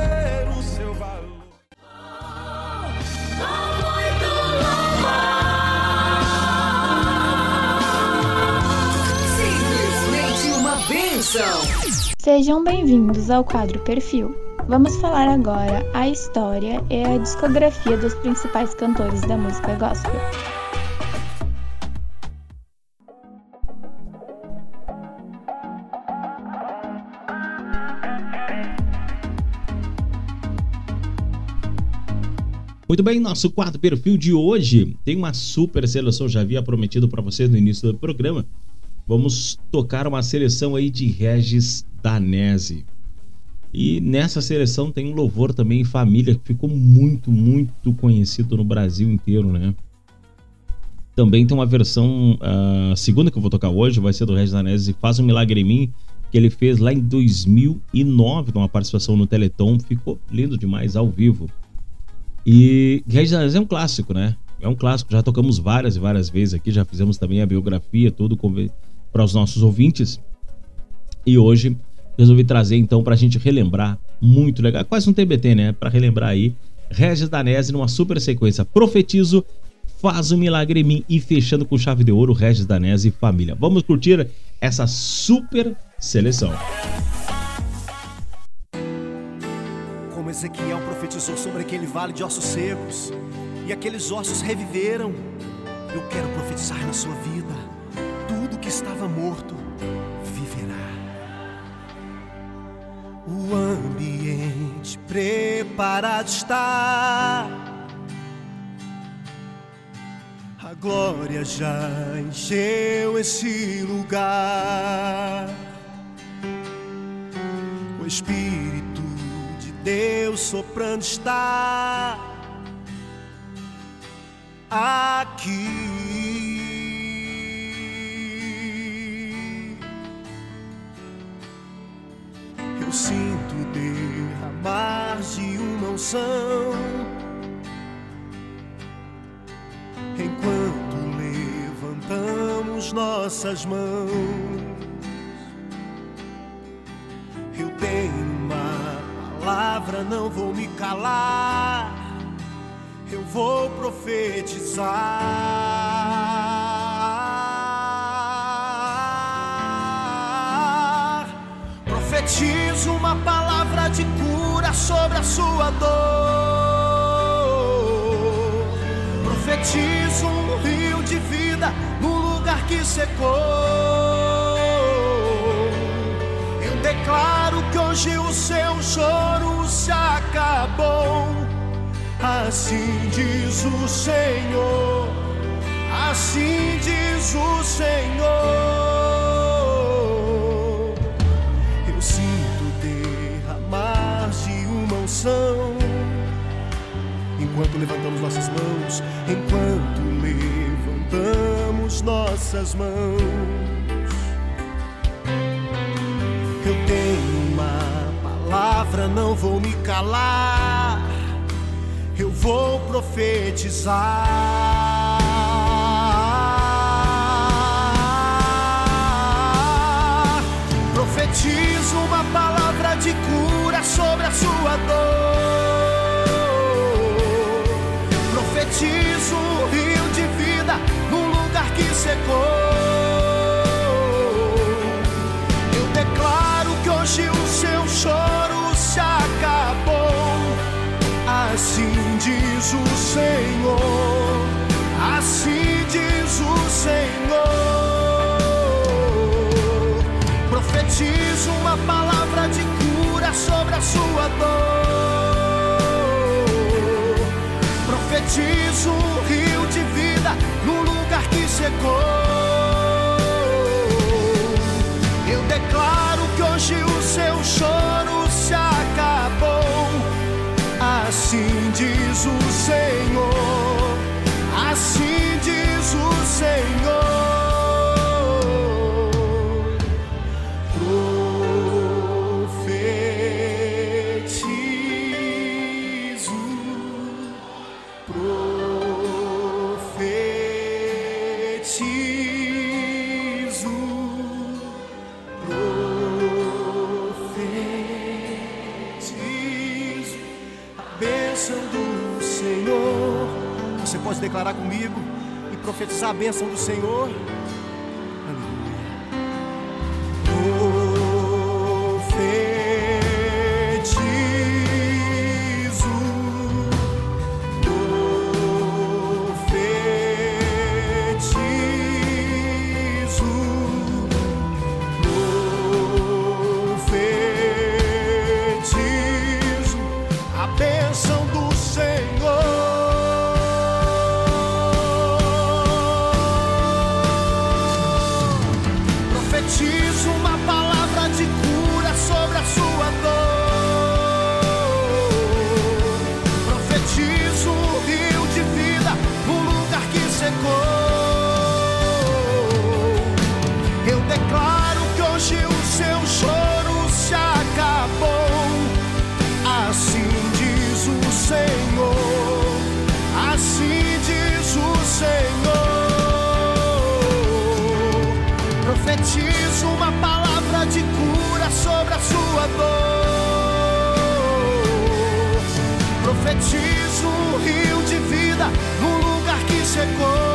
[SPEAKER 18] Sejam bem-vindos ao quadro Perfil. Vamos falar agora a história e a discografia dos principais cantores da música gospel.
[SPEAKER 1] Muito bem, nosso quadro perfil de hoje tem uma super seleção, já havia prometido para vocês no início do programa. Vamos tocar uma seleção aí de Regis Danese. E nessa seleção tem um louvor também em família que ficou muito, muito conhecido no Brasil inteiro, né? Também tem uma versão, a segunda que eu vou tocar hoje vai ser do Regis Danese, Faz um Milagre em Mim, que ele fez lá em 2009, numa participação no Teleton. Ficou lindo demais ao vivo. E Regis Danese é um clássico, né? É um clássico, já tocamos várias e várias vezes aqui, já fizemos também a biografia, tudo para os nossos ouvintes. E hoje resolvi trazer então para a gente relembrar, muito legal, quase um TBT, né? Para relembrar aí, Regis Danese numa super sequência. Profetizo, faz um milagre em mim e fechando com chave de ouro, Regis Danese e família. Vamos curtir essa super seleção.
[SPEAKER 19] Como Ezequiel profetizou sobre aquele vale de ossos secos e aqueles ossos reviveram, eu quero profetizar na sua vida: que estava morto viverá.
[SPEAKER 11] O ambiente preparado está. A glória já encheu esse lugar. O Espírito de Deus soprando está aqui. Eu sinto derramar de uma unção enquanto levantamos nossas mãos. Eu tenho uma palavra, não vou me calar. Eu vou profetizar. Profetizo uma palavra de cura sobre a sua dor. Profetizo um rio de vida no lugar que secou. Eu declaro que hoje o seu choro se acabou. Assim diz o Senhor. Assim diz o Senhor. Unção. Enquanto levantamos nossas mãos, enquanto levantamos nossas mãos. Eu tenho uma palavra, não vou me calar. Eu vou profetizar. Profetizo uma palavra de cura sobre a sua dor. Profetizo um rio de vida no lugar que secou. Eu declaro que hoje o seu choro se acabou. Assim diz o Senhor, assim diz o Senhor. Profetizo uma palavra Profetizo um rio de vida no lugar que secou. Eu declaro que hoje o seu choro se acabou. Assim diz o Senhor, declarar comigo e profetizar a bênção do Senhor? Profetizo rio de vida no lugar que secou.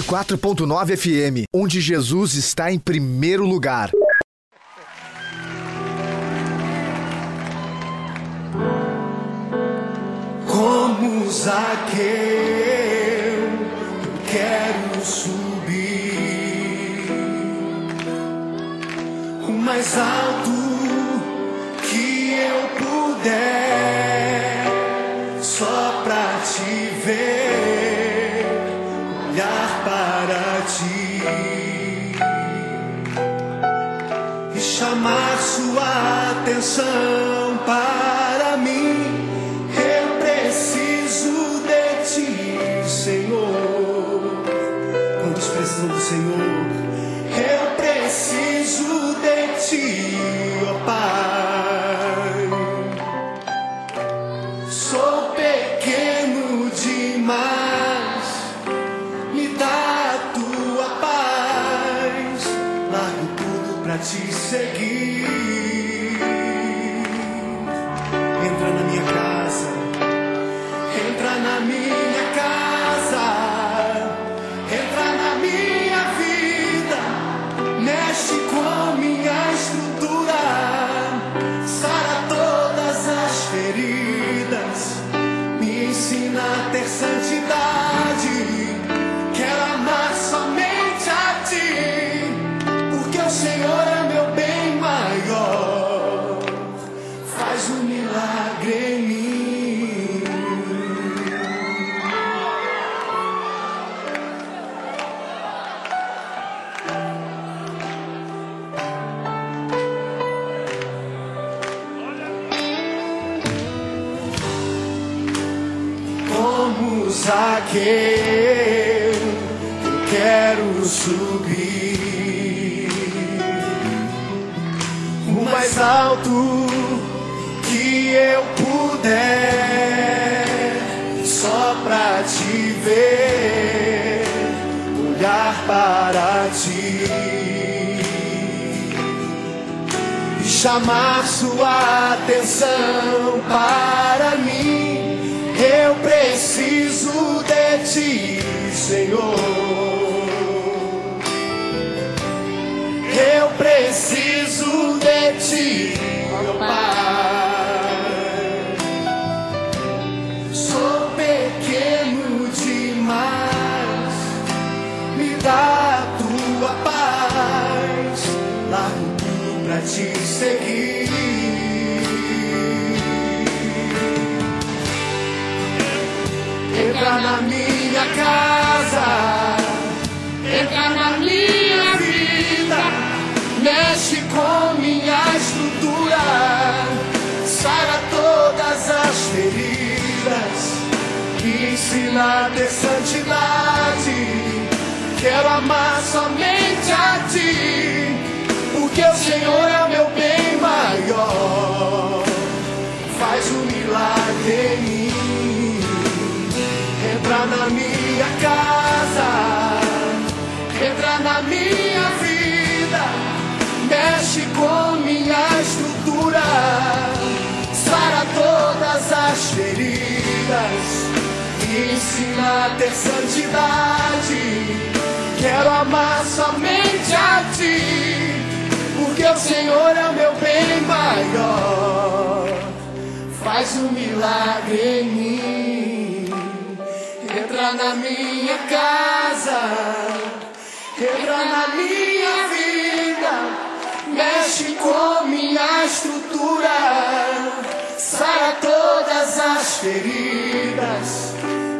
[SPEAKER 8] 104.9 FM, onde Jesus está em primeiro lugar.
[SPEAKER 11] Como Zaqueu, eu quero subir o mais alto que eu puder, só pra te ver, sua atenção alto que eu puder, só pra te ver, olhar para ti e chamar sua atenção para mim. Eu preciso Na minha casa, entra na minha vida, mexe com minha estrutura, sara todas as feridas, me ensina a ter santidade. Quero amar somente a ti, porque o Senhor é meu bem maior. Faz um milagre em mim. Na minha casa, entra na minha vida, mexe com minha estrutura, sara todas as feridas, me ensina a ter santidade. Quero amar somente a ti, porque o Senhor é o meu bem maior. Faz um milagre em mim. Entra na minha casa, entra na minha vida, mexe com minha estrutura, sara todas as feridas,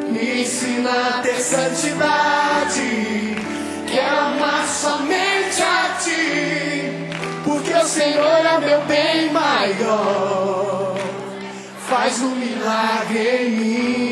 [SPEAKER 11] me ensina a ter santidade. Quero amar somente a ti, porque o Senhor é meu bem maior. Faz um milagre em mim.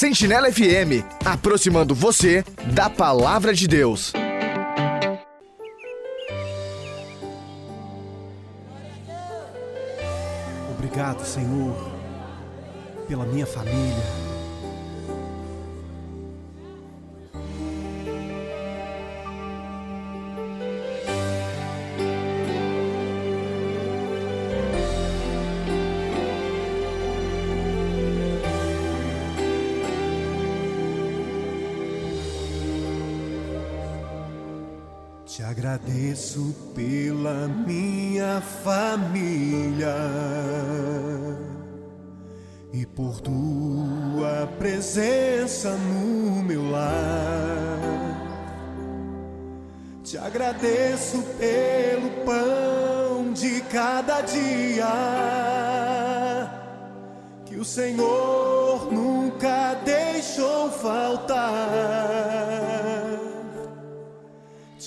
[SPEAKER 8] Sentinela FM, aproximando você da palavra de Deus.
[SPEAKER 19] Obrigado, Senhor, pela minha família.
[SPEAKER 11] Agradeço pela minha família e por tua presença no meu lar. Te agradeço pelo pão de cada dia que o Senhor nunca deixou faltar.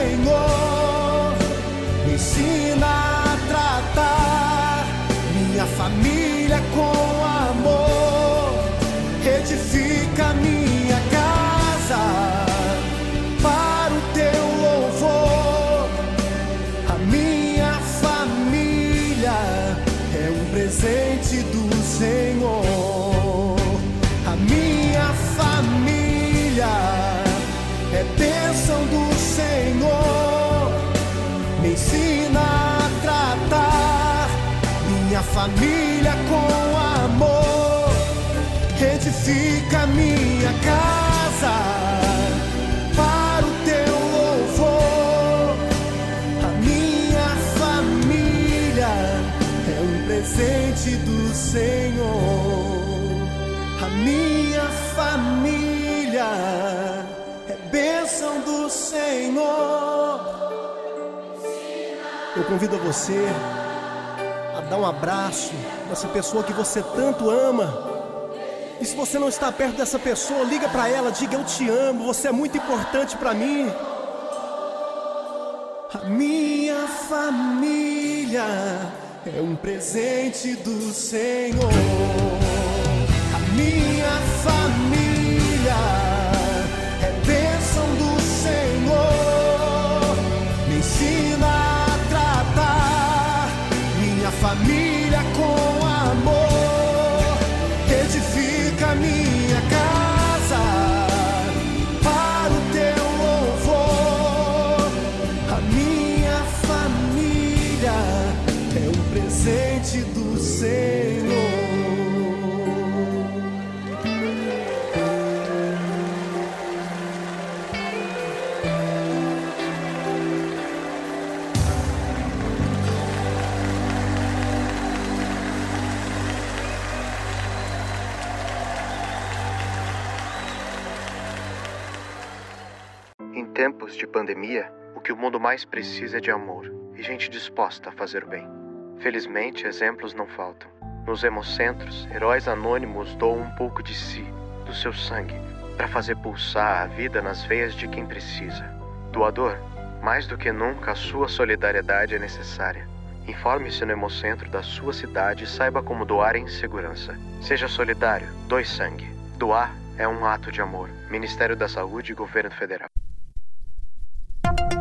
[SPEAKER 11] Senhor. Me ensina a tratar minha família com amor. Edifica minha família com amor. Edifica minha casa para o teu louvor. A minha família é um presente do Senhor. A minha família é bênção do Senhor.
[SPEAKER 19] Eu convido você dar um abraço nessa pessoa que você tanto ama. E se você não está perto dessa pessoa, liga para ela, diga eu te amo, você é muito importante para mim.
[SPEAKER 11] A minha família é um presente do Senhor. A minha família
[SPEAKER 13] tempos de pandemia, o que o mundo mais precisa é de amor. e gente disposta a fazer o bem. Felizmente, exemplos não faltam. Nos hemocentros, heróis anônimos doam um pouco de si, do seu sangue, para fazer pulsar a vida nas veias de quem precisa. Doador, mais do que nunca a sua solidariedade é necessária. Informe-se no hemocentro da sua cidade e saiba como doar em segurança. Seja solidário, doe sangue. Doar é um ato de amor. Ministério da Saúde e Governo Federal.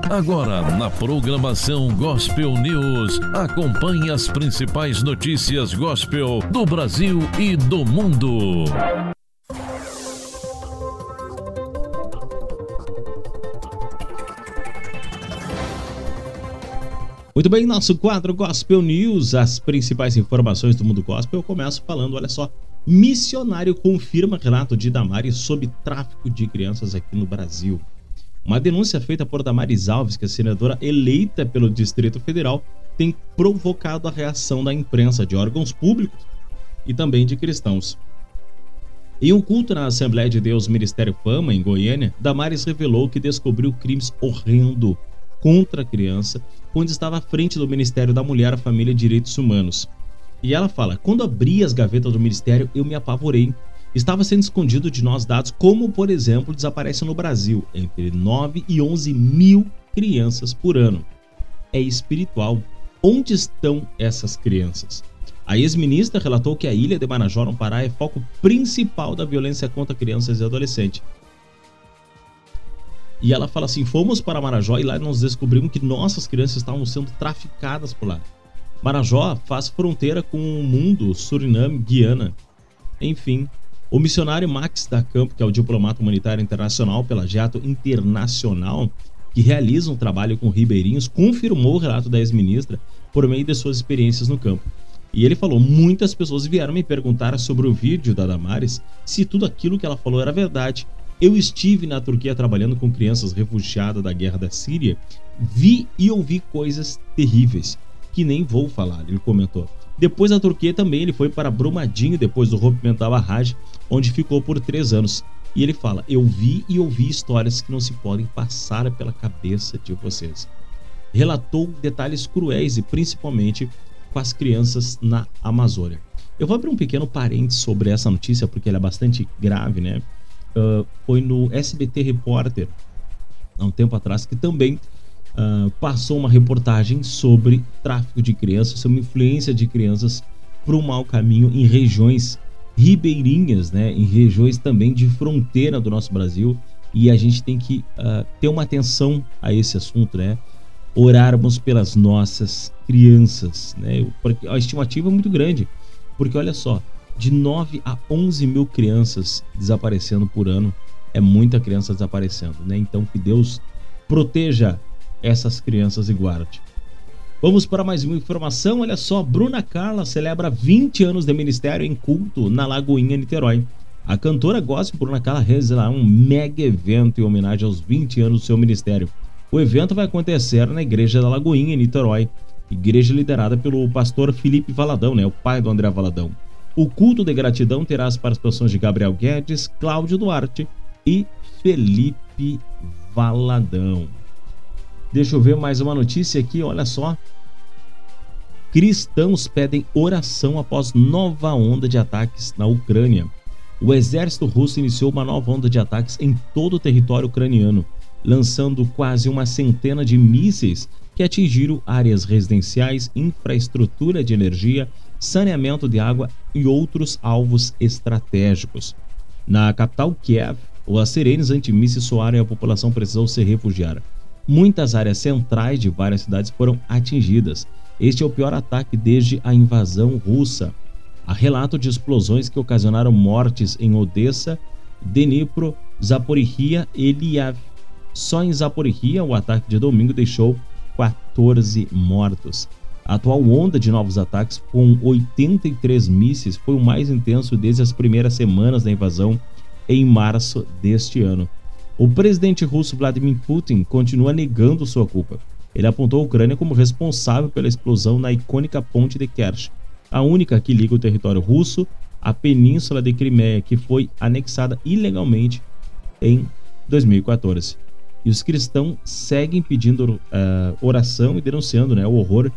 [SPEAKER 20] Agora, na programação Gospel News, acompanhe as principais notícias gospel do Brasil e do mundo.
[SPEAKER 1] Muito bem, nosso quadro Gospel News, as principais informações do mundo gospel. Eu começo falando, olha só, missionário confirma relato de Damares sobre tráfico de crianças aqui no Brasil. Uma denúncia feita por Damares Alves, que é senadora eleita pelo Distrito Federal, tem provocado a reação da imprensa, de órgãos públicos e também de cristãos. Em um culto na Assembleia de Deus Ministério Fama, em Goiânia, Damares revelou que descobriu crimes horrendos contra a criança quando estava à frente do Ministério da Mulher, Família e Direitos Humanos. E ela fala: quando abri as gavetas do ministério, eu me apavorei. Estava sendo escondido de nós dados, como, por exemplo, desaparecem no Brasil entre 9 e 11 mil crianças por ano. É espiritual. Onde estão essas crianças? A ex-ministra relatou que a ilha de Marajó, no Pará, é foco principal da violência contra crianças e adolescentes. E ela fala assim: fomos para Marajó e lá nós descobrimos que nossas crianças estavam sendo traficadas por lá. Marajó faz fronteira com o mundo, Suriname, Guiana. Enfim, o missionário Max da Campo, que é o diplomata humanitário internacional pela Jato Internacional, que realiza um trabalho com ribeirinhos, confirmou o relato da ex-ministra por meio de suas experiências no campo. E ele falou: muitas pessoas vieram me perguntar sobre o vídeo da Damares se tudo aquilo que ela falou era verdade. Eu estive na Turquia trabalhando com crianças refugiadas da guerra da Síria, vi e ouvi coisas terríveis que nem vou falar, ele comentou. Depois da Turquia também ele foi para Brumadinho depois do rompimento da barragem, onde ficou por três anos. E ele fala: Eu vi e ouvi histórias que não se podem passar pela cabeça de vocês. Relatou detalhes cruéis e principalmente com as crianças na Amazônia. Eu vou abrir um pequeno parênteses sobre essa notícia porque ela é bastante grave, né? Uh, foi no SBT Repórter, há um tempo atrás, que também uh, passou uma reportagem sobre tráfico de crianças, sobre influência de crianças para o mau caminho em regiões ribeirinhas, né? Em regiões também de fronteira do nosso Brasil. E a gente tem que uh, ter uma atenção a esse assunto, né? Orarmos pelas nossas crianças, né? A estimativa é muito grande. Porque olha só, de 9 a 11 mil crianças desaparecendo por ano. É muita criança desaparecendo, né? Então que Deus proteja essas crianças e guarde. Vamos para mais uma informação. Olha só, Bruna Carla celebra 20 anos de ministério em culto na Lagoinha, Niterói. A cantora gospel Bruna Carla realizará um mega evento em homenagem aos 20 anos do seu ministério. O evento vai acontecer na Igreja da Lagoinha, em Niterói, igreja liderada pelo pastor Felipe Valadão, né, o pai do André Valadão. O culto de gratidão terá as participações de Gabriel Guedes, Cláudio Duarte e Felipe Valadão. Deixa eu ver mais uma notícia aqui, olha só. Cristãos pedem oração após nova onda de ataques na Ucrânia. O exército russo iniciou uma nova onda de ataques em todo o território ucraniano, lançando quase uma centena de mísseis que atingiram áreas residenciais, infraestrutura de energia saneamento de água e outros alvos estratégicos. Na capital Kiev, as sirenes antimísseis soaram e a população precisou se refugiar. Muitas áreas centrais de várias cidades foram atingidas. Este é o pior ataque desde a invasão russa. Há relato de explosões que ocasionaram mortes em Odessa, Dnipro, Zaporizhia e Liev. Só em Zaporizhia, o ataque de domingo deixou 14 mortos. A atual onda de novos ataques, com 83 mísseis, foi o mais intenso desde as primeiras semanas da invasão em março deste ano. O presidente russo Vladimir Putin continua negando sua culpa. Ele apontou a Ucrânia como responsável pela explosão na icônica ponte de Kerch, a única que liga o território russo à península de Crimeia, que foi anexada ilegalmente em 2014. E os cristãos seguem pedindo uh, oração e denunciando né, o horror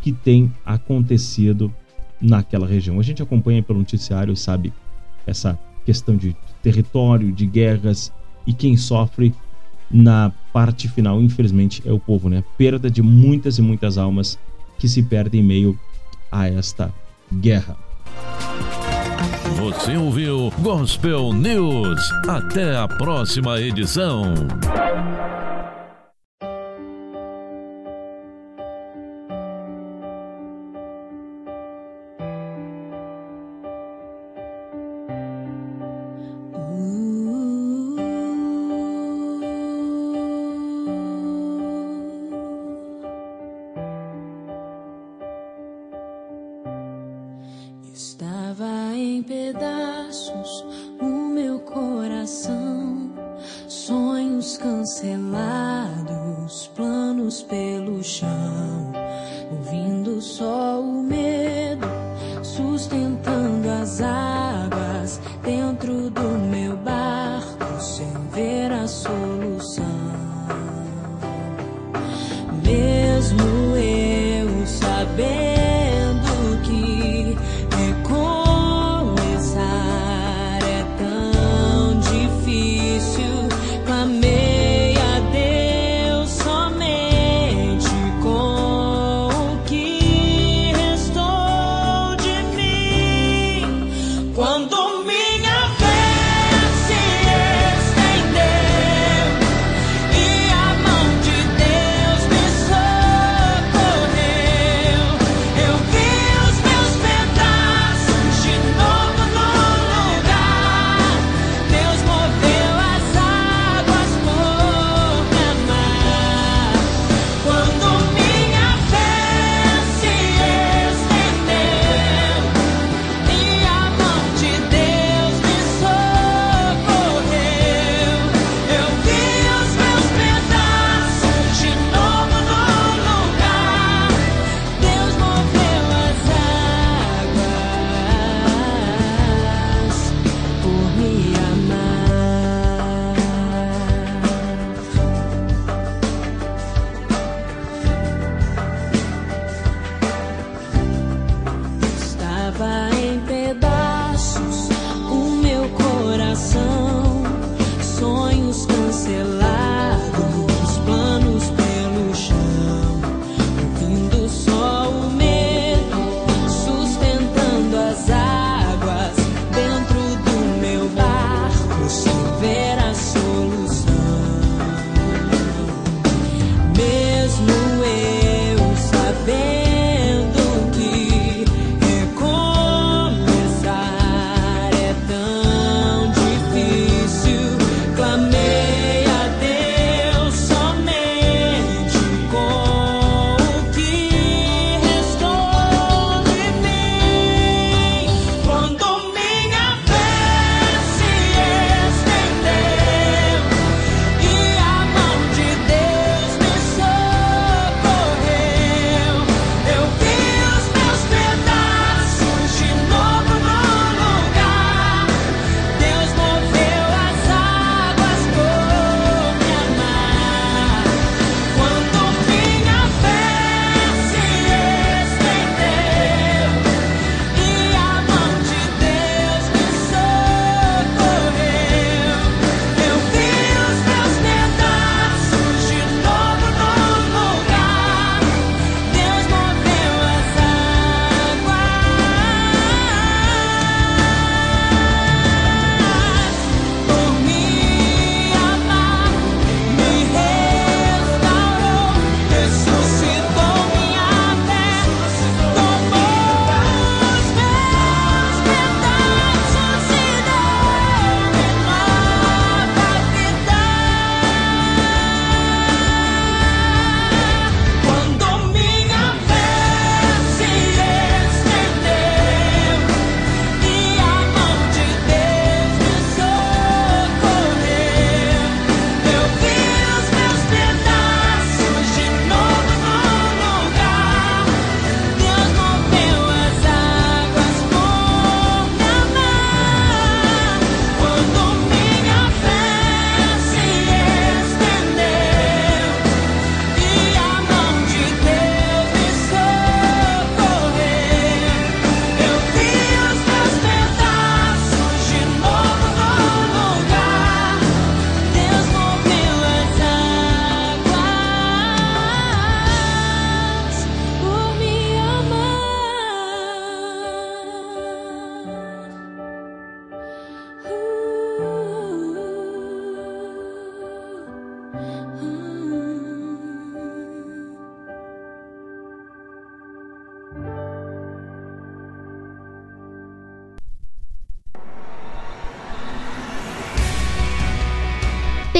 [SPEAKER 1] que tem acontecido naquela região. A gente acompanha pelo noticiário, sabe, essa questão de território, de guerras, e quem sofre na parte final, infelizmente, é o povo, né? Perda de muitas e muitas almas que se perdem em meio a esta guerra.
[SPEAKER 20] Você ouviu Gospel News. Até a próxima edição.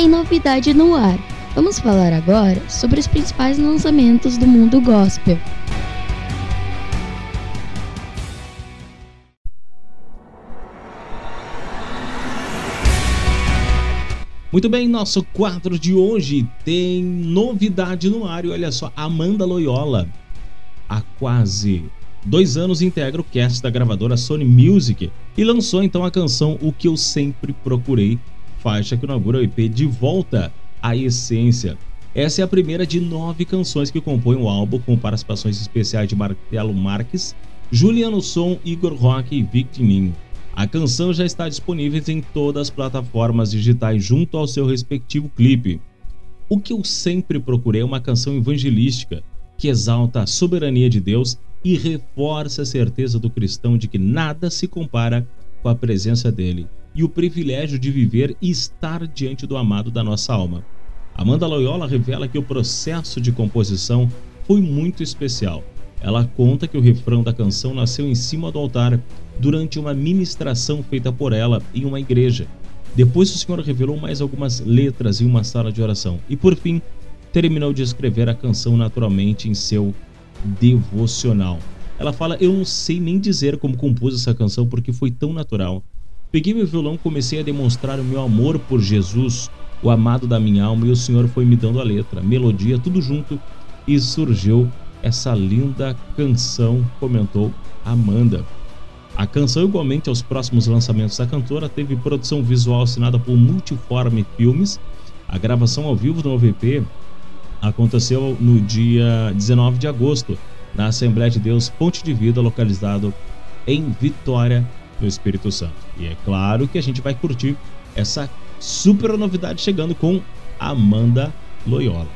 [SPEAKER 21] Novidade no ar. Vamos falar agora sobre os principais lançamentos do mundo gospel.
[SPEAKER 1] Muito bem, nosso quadro de hoje tem novidade no ar. E olha só, Amanda Loyola, há quase dois anos, integra o cast da gravadora Sony Music e lançou então a canção O Que Eu Sempre Procurei, faixa que inaugura o EP De Volta à Essência. Essa é a primeira de nove canções que compõem o álbum, com participações especiais de Marcelo Marques, Juliano Som, Igor Roque e Victor Ninho. A canção já está disponível em todas as plataformas digitais junto ao seu respectivo clipe. O que eu sempre procurei é uma canção evangelística que exalta a soberania de Deus e reforça a certeza do cristão de que nada se compara com a presença dele e o privilégio de viver e estar diante do amado da nossa alma. Amanda Loyola revela que o processo de composição foi muito especial. Ela conta que o refrão da canção nasceu em cima do altar durante uma ministração feita por ela em uma igreja. Depois o Senhor revelou mais algumas letras em uma sala de oração e, por fim, terminou de escrever a canção naturalmente em seu devocional. Ela fala: Eu não sei nem dizer como compus essa canção porque foi tão natural. Peguei meu violão comecei a demonstrar o meu amor por Jesus, o amado da minha alma, e o Senhor foi me dando a letra, melodia, tudo junto, e surgiu essa linda canção, comentou Amanda. A canção, igualmente aos próximos lançamentos da cantora, teve produção visual assinada por Multiforme Filmes. A gravação ao vivo do novo EP aconteceu no dia 19 de agosto, na Assembleia de Deus Ponte de Vida, localizado em Vitória, no Espírito Santo. E é claro que a gente vai curtir essa super novidade chegando com Amanda Loyola.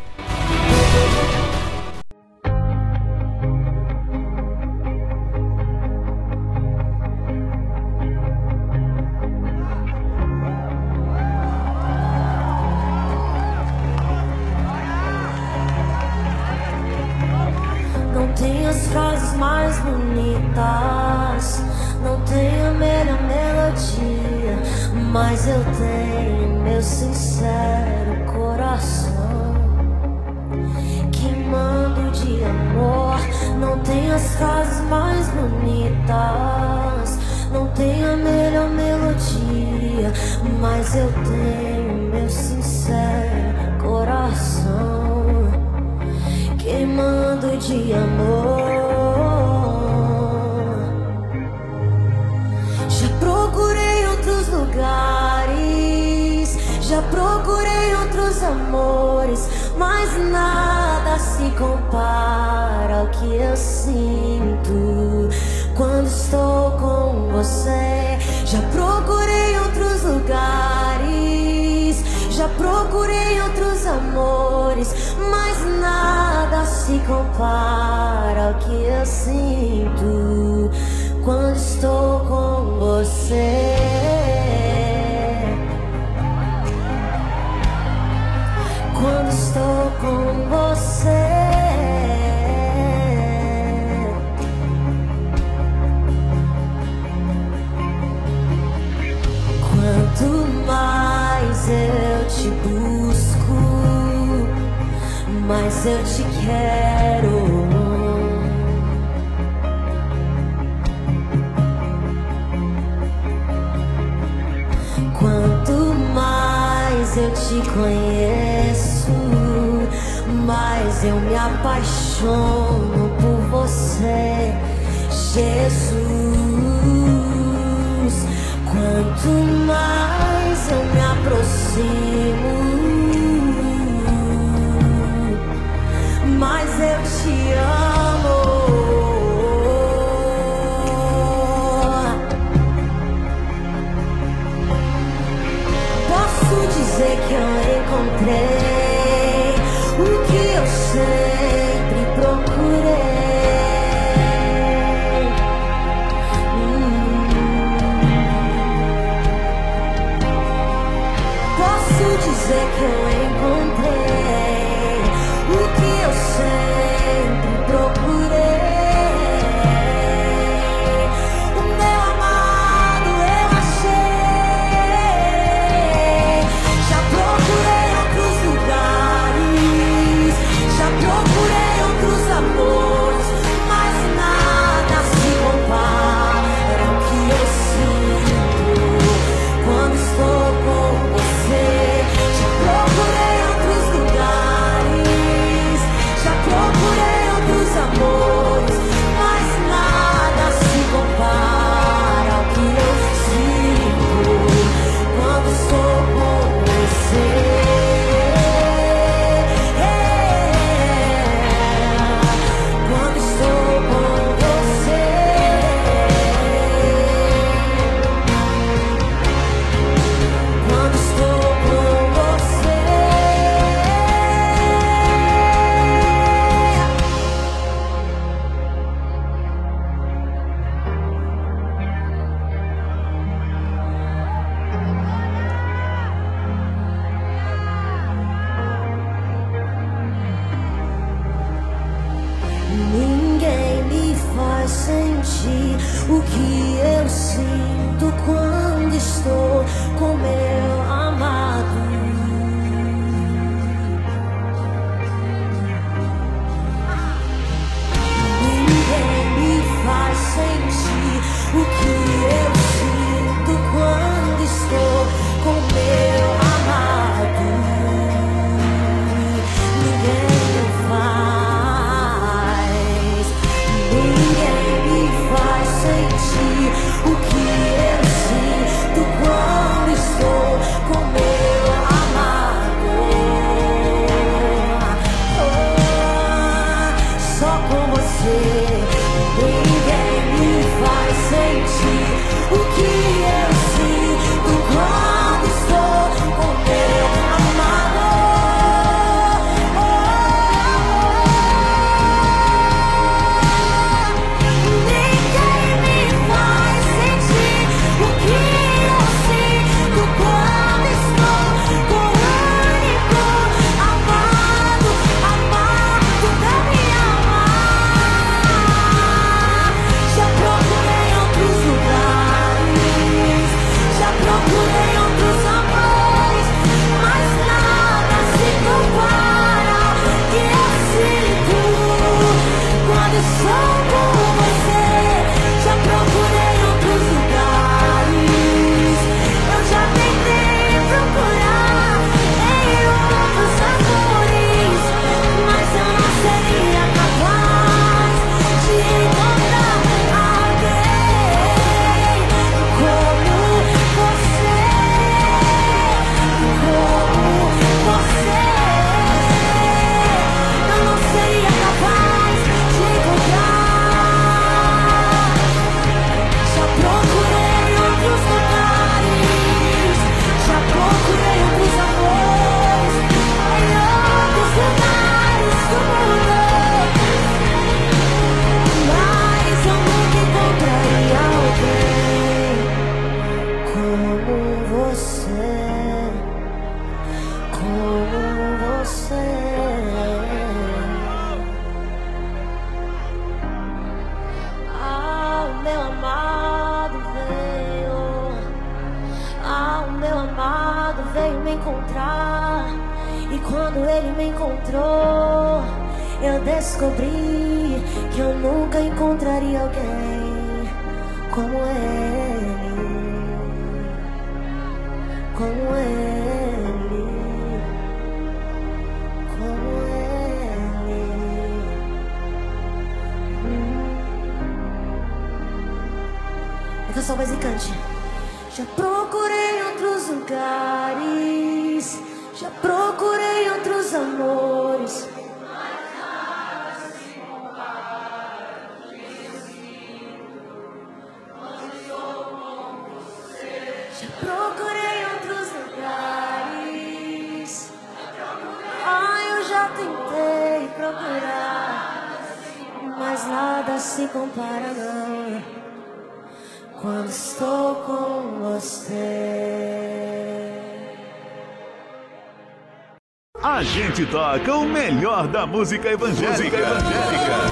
[SPEAKER 7] toca o melhor da música evangélica.
[SPEAKER 4] Música evangélica.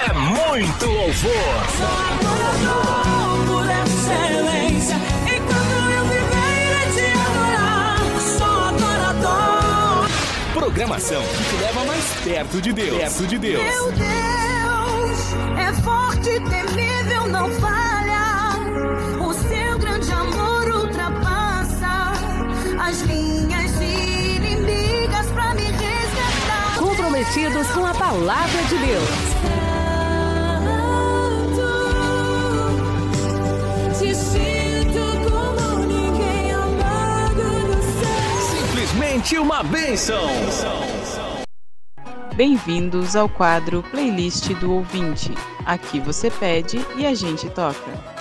[SPEAKER 7] É muito louvor. Programação que te leva mais perto de Deus. Perto de Deus.
[SPEAKER 5] comprometidos com a palavra de Deus.
[SPEAKER 4] Te sinto como ninguém amado no céu.
[SPEAKER 7] Simplesmente uma bênção.
[SPEAKER 22] Bem-vindos ao quadro Playlist do Ouvinte. Aqui você pede e a gente toca.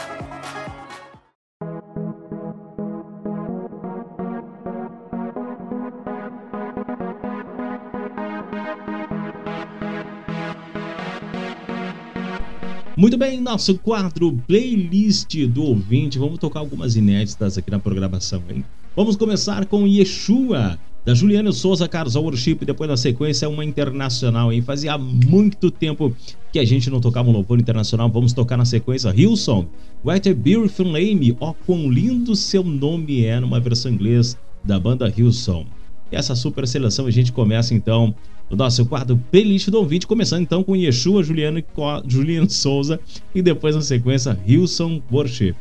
[SPEAKER 1] Muito bem, nosso quadro playlist do ouvinte. Vamos tocar algumas inéditas aqui na programação, hein? Vamos começar com Yeshua, da Juliana Souza, Carlos Worship, depois na sequência uma internacional, hein? Fazia muito tempo que a gente não tocava um louvor internacional, vamos tocar na sequência Hillsong, What a Beautiful Name, ó oh, quão lindo seu nome é, numa versão inglesa da banda Hillsong. E essa super seleção a gente começa então o nosso quadro Playlist do Ouvinte, começando então com Yeshua, Juliano, Juliano Souza e depois na sequência Hillsong Worship.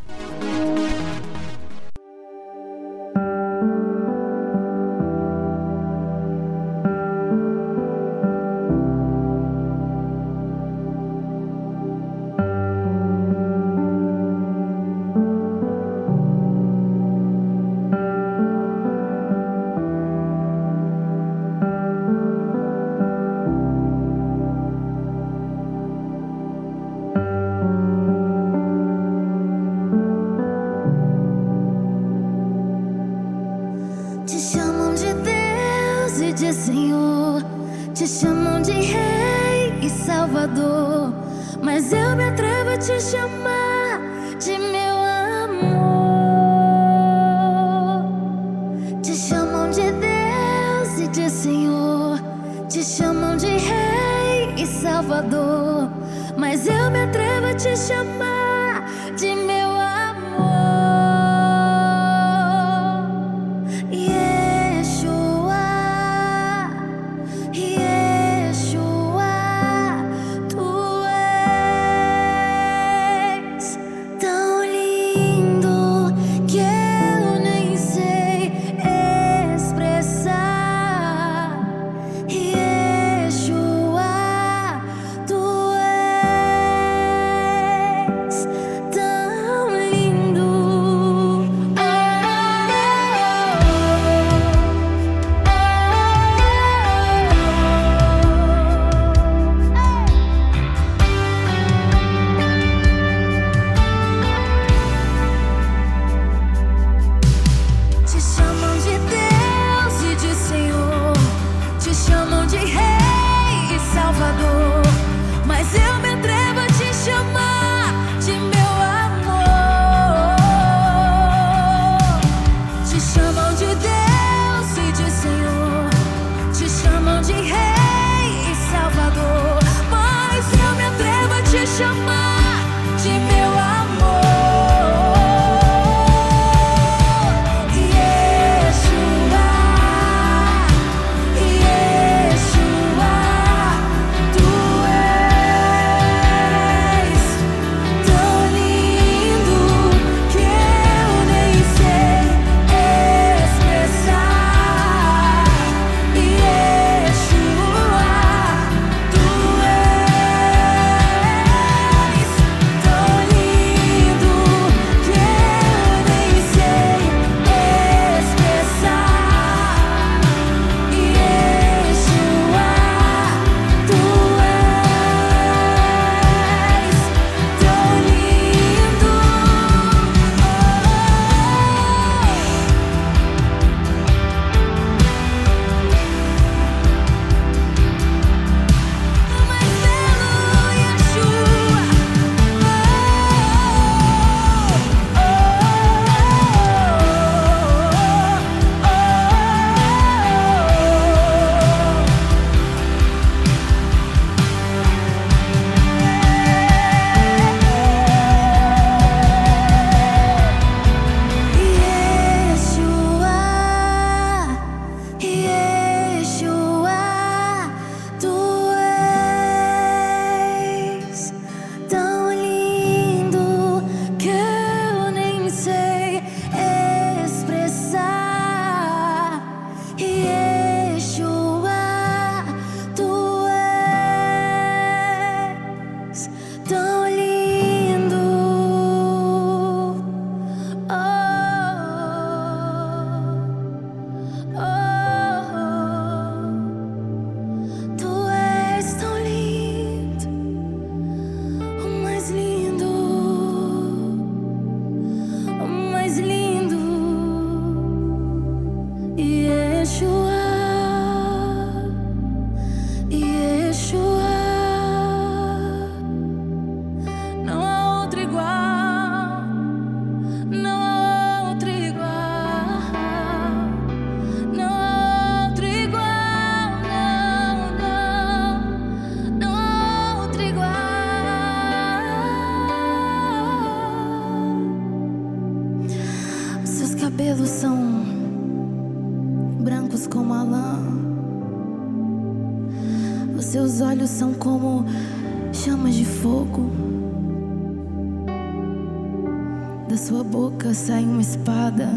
[SPEAKER 4] sua boca sai uma espada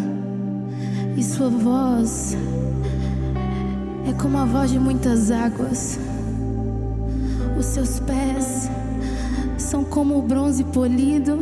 [SPEAKER 4] e sua voz é como a voz de muitas águas. Os seus pés são como o bronze polido.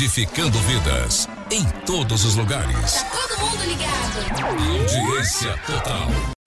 [SPEAKER 23] edificando vidas em todos os lugares.
[SPEAKER 4] Tá todo mundo ligado.
[SPEAKER 23] Audiência total.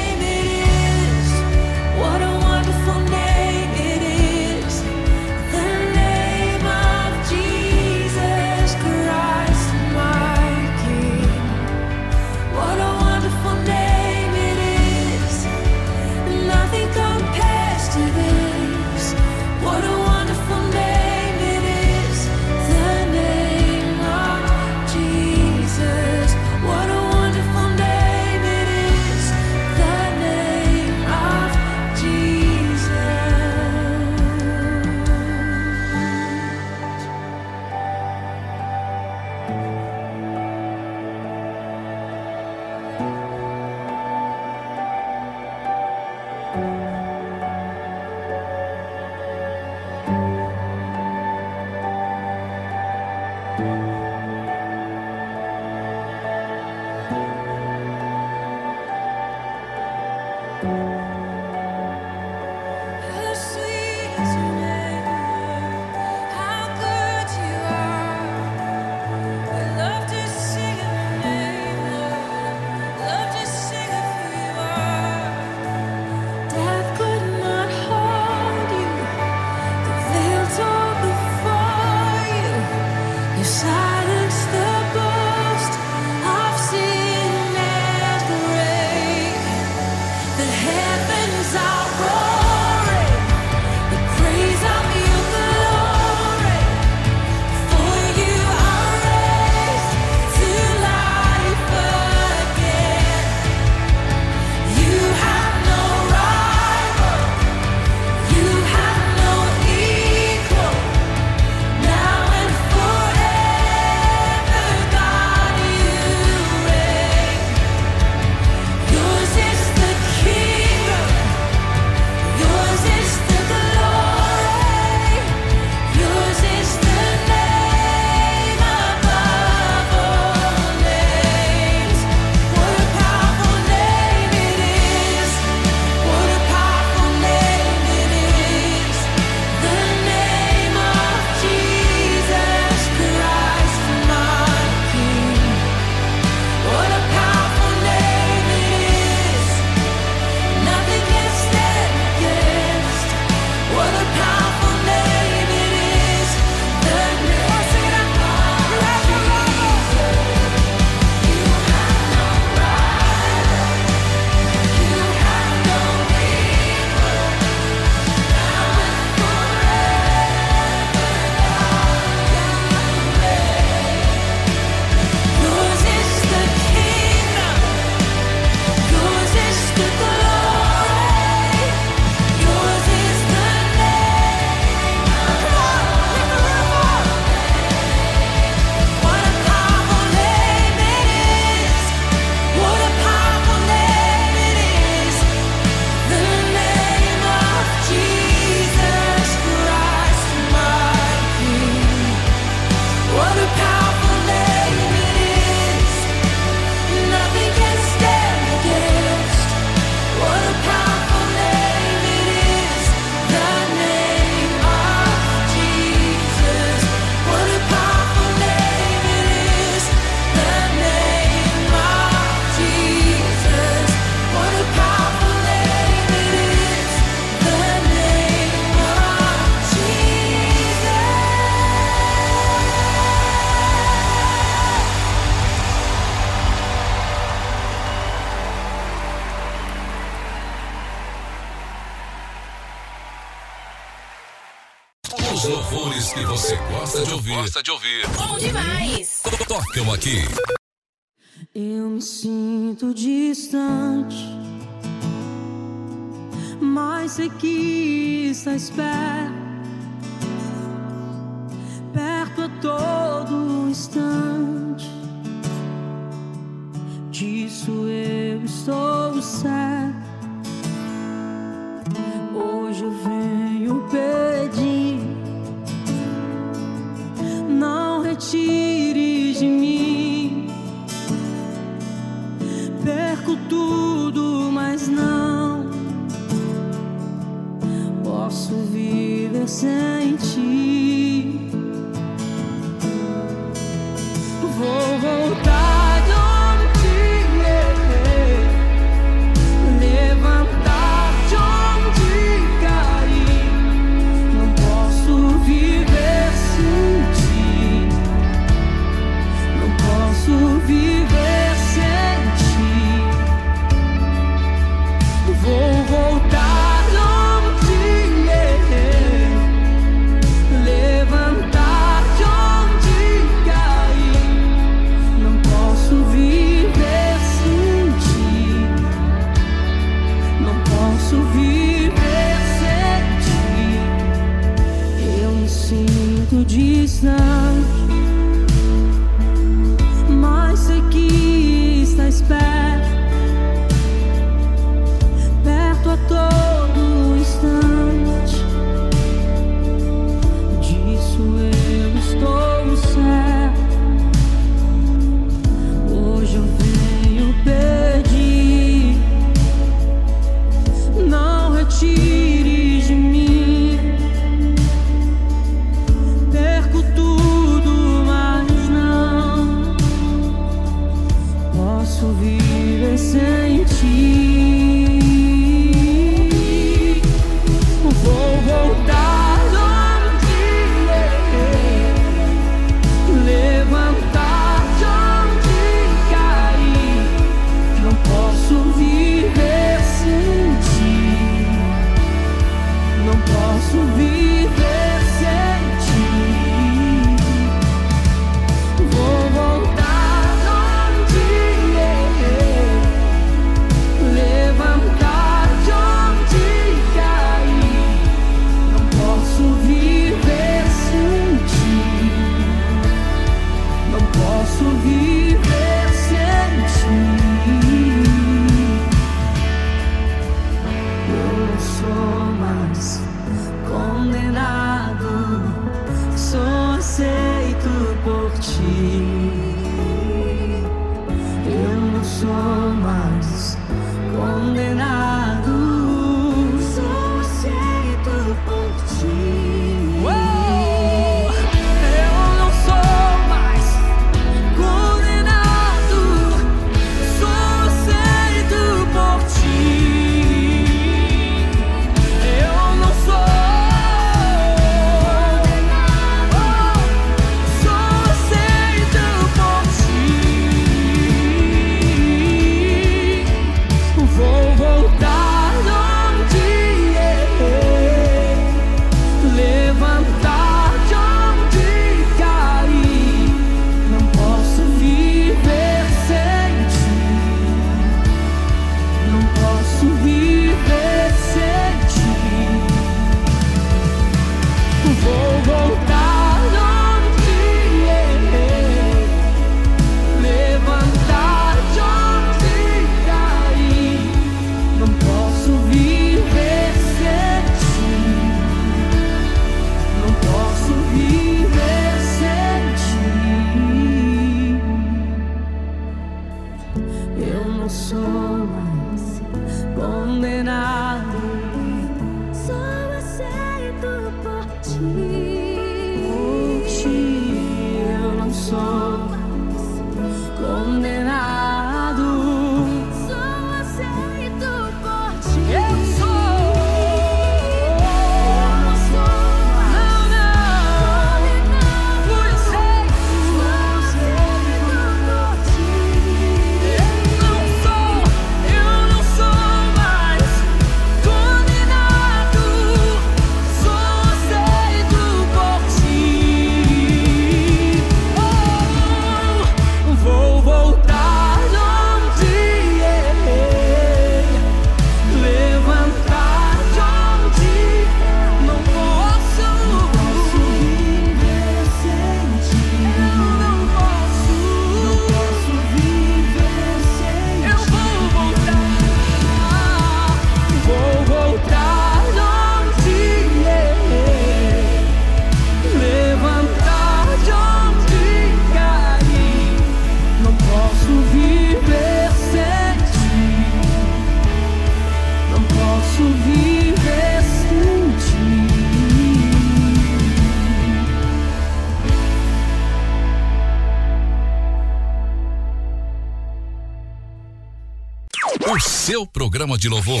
[SPEAKER 23] forma de louvor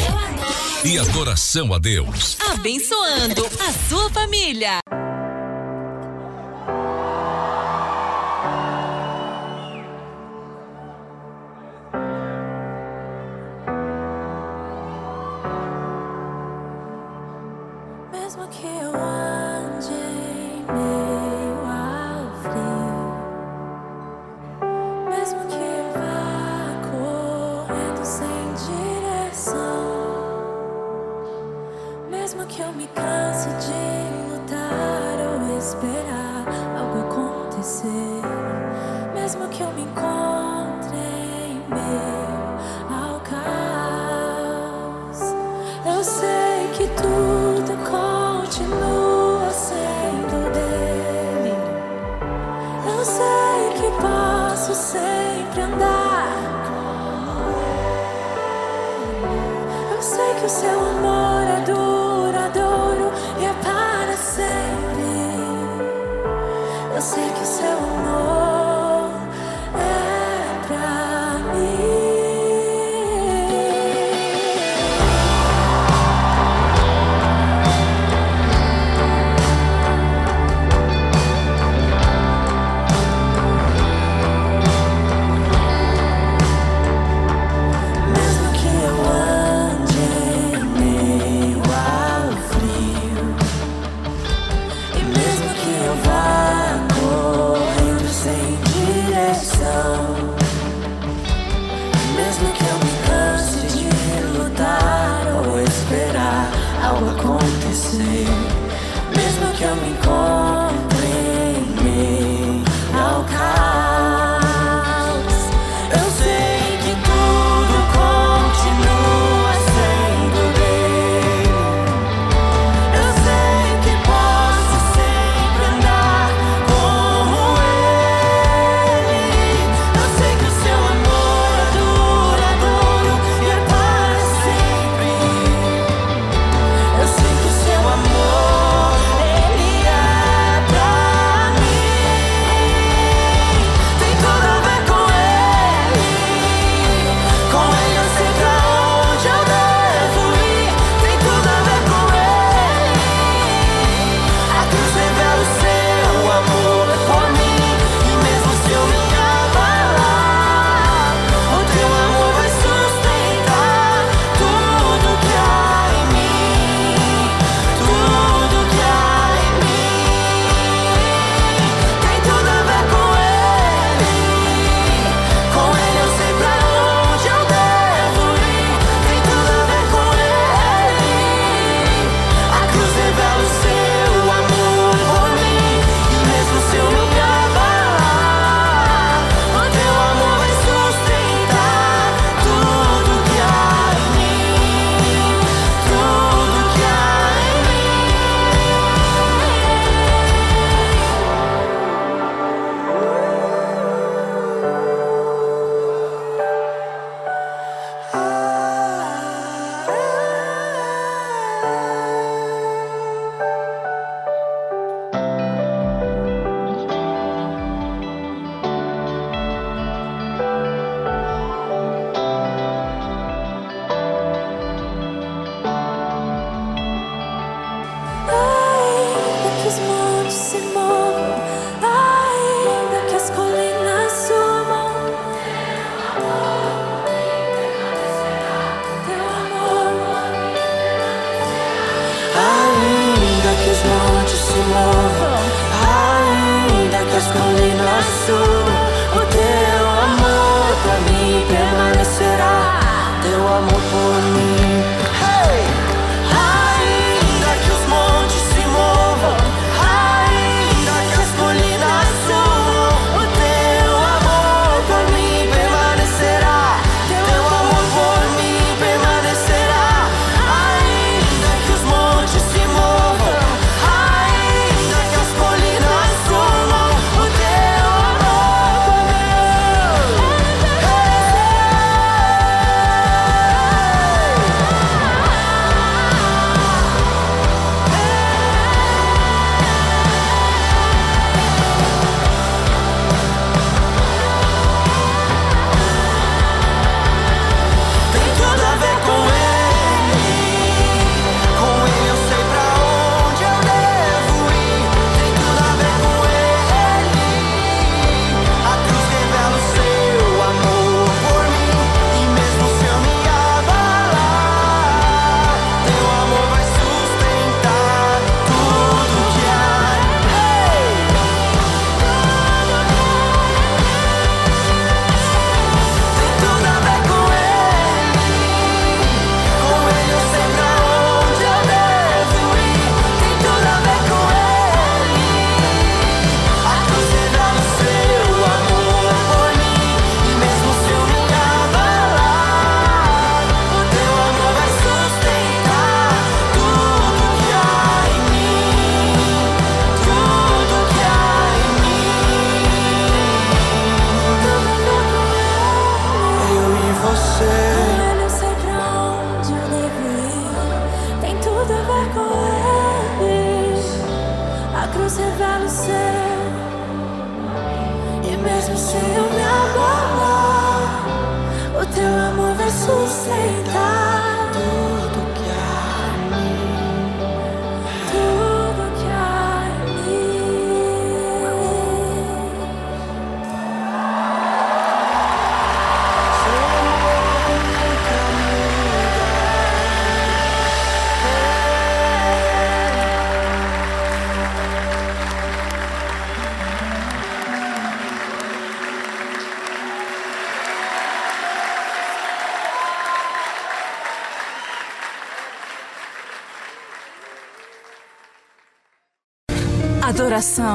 [SPEAKER 23] e adoração a Deus.
[SPEAKER 24] Abençoando a sua família.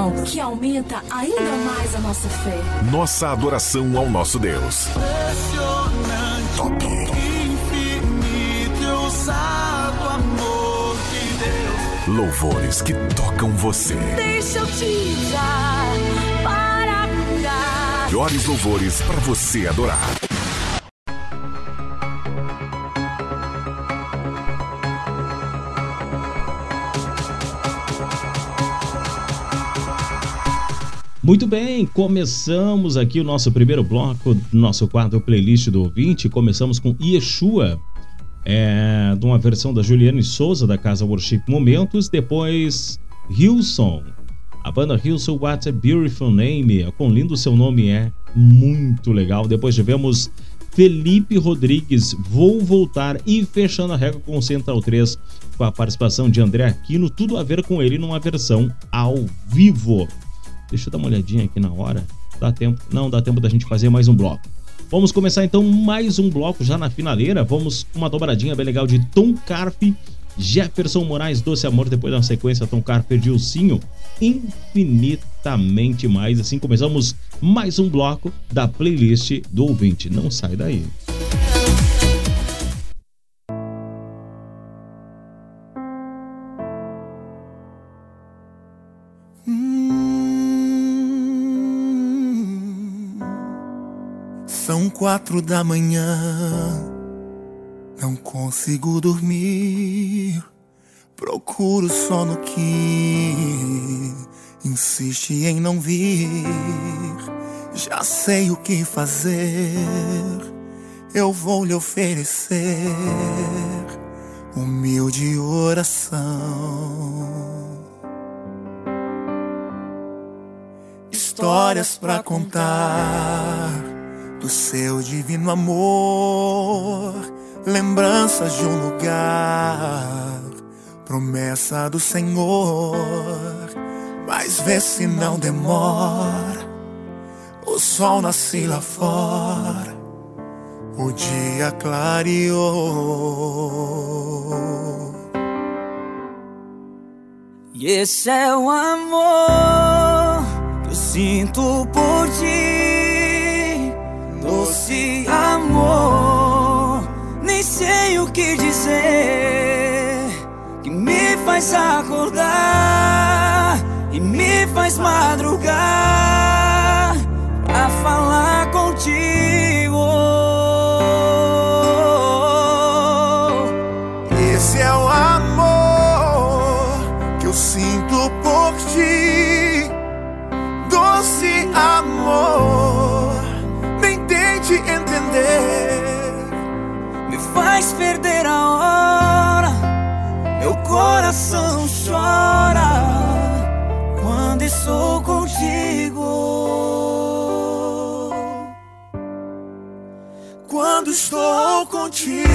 [SPEAKER 9] Adoração que aumenta ainda mais a nossa fé.
[SPEAKER 3] Nossa adoração ao nosso Deus. Top.
[SPEAKER 11] Infinito e ousado amor de Deus.
[SPEAKER 3] Louvores que tocam você.
[SPEAKER 25] Deixa eu te dar para curar.
[SPEAKER 3] Melhores louvores para você adorar.
[SPEAKER 1] Muito bem, começamos aqui o nosso primeiro bloco nosso quadro playlist do ouvinte. Começamos com Yeshua, é, de uma versão da Juliane Souza, da Casa Worship Momentos. Depois, Hilson, a banda Hilson, What a Beautiful Name. Quão lindo seu nome é, muito legal. Depois tivemos Felipe Rodrigues, Vou Voltar. E fechando a regra com o Central 3, com a participação de André Aquino, tudo a ver com ele numa versão ao vivo. Deixa eu dar uma olhadinha aqui na hora. Dá tempo? Não, dá tempo da gente fazer mais um bloco. Vamos começar então mais um bloco já na finaleira. Vamos uma dobradinha bem legal de Tom Carpe, Jefferson Moraes, Doce Amor. Depois da sequência, Tom Carpe, Dilcinho, infinitamente mais. Assim começamos mais um bloco da playlist do ouvinte. Não sai daí.
[SPEAKER 11] Quatro da manhã, não consigo dormir. Procuro sono que insiste em não vir. Já sei o que fazer, eu vou lhe oferecer humilde oração. Histórias pra contar do seu divino amor, lembranças de um lugar, promessa do Senhor. Mas vê se não demora, o sol nasce lá fora, o dia clareou.
[SPEAKER 26] E esse é o amor que eu sinto por ti, doce amor. Nem sei o que dizer, que me faz acordar e me faz madrugar pra falar contigo.
[SPEAKER 11] Esse é o amor que eu sinto por ti, doce amor.
[SPEAKER 26] Faz perder a hora. Meu coração chora quando estou contigo.
[SPEAKER 11] quando estou contigo.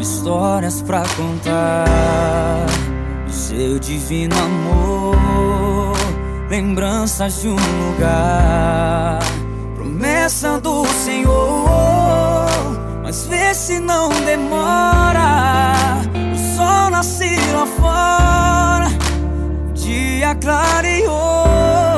[SPEAKER 26] Histórias pra contar seu divino amor, lembranças de um lugar, promessa do Senhor. Mas vê se não demora, o sol nasce lá fora, o dia clareou.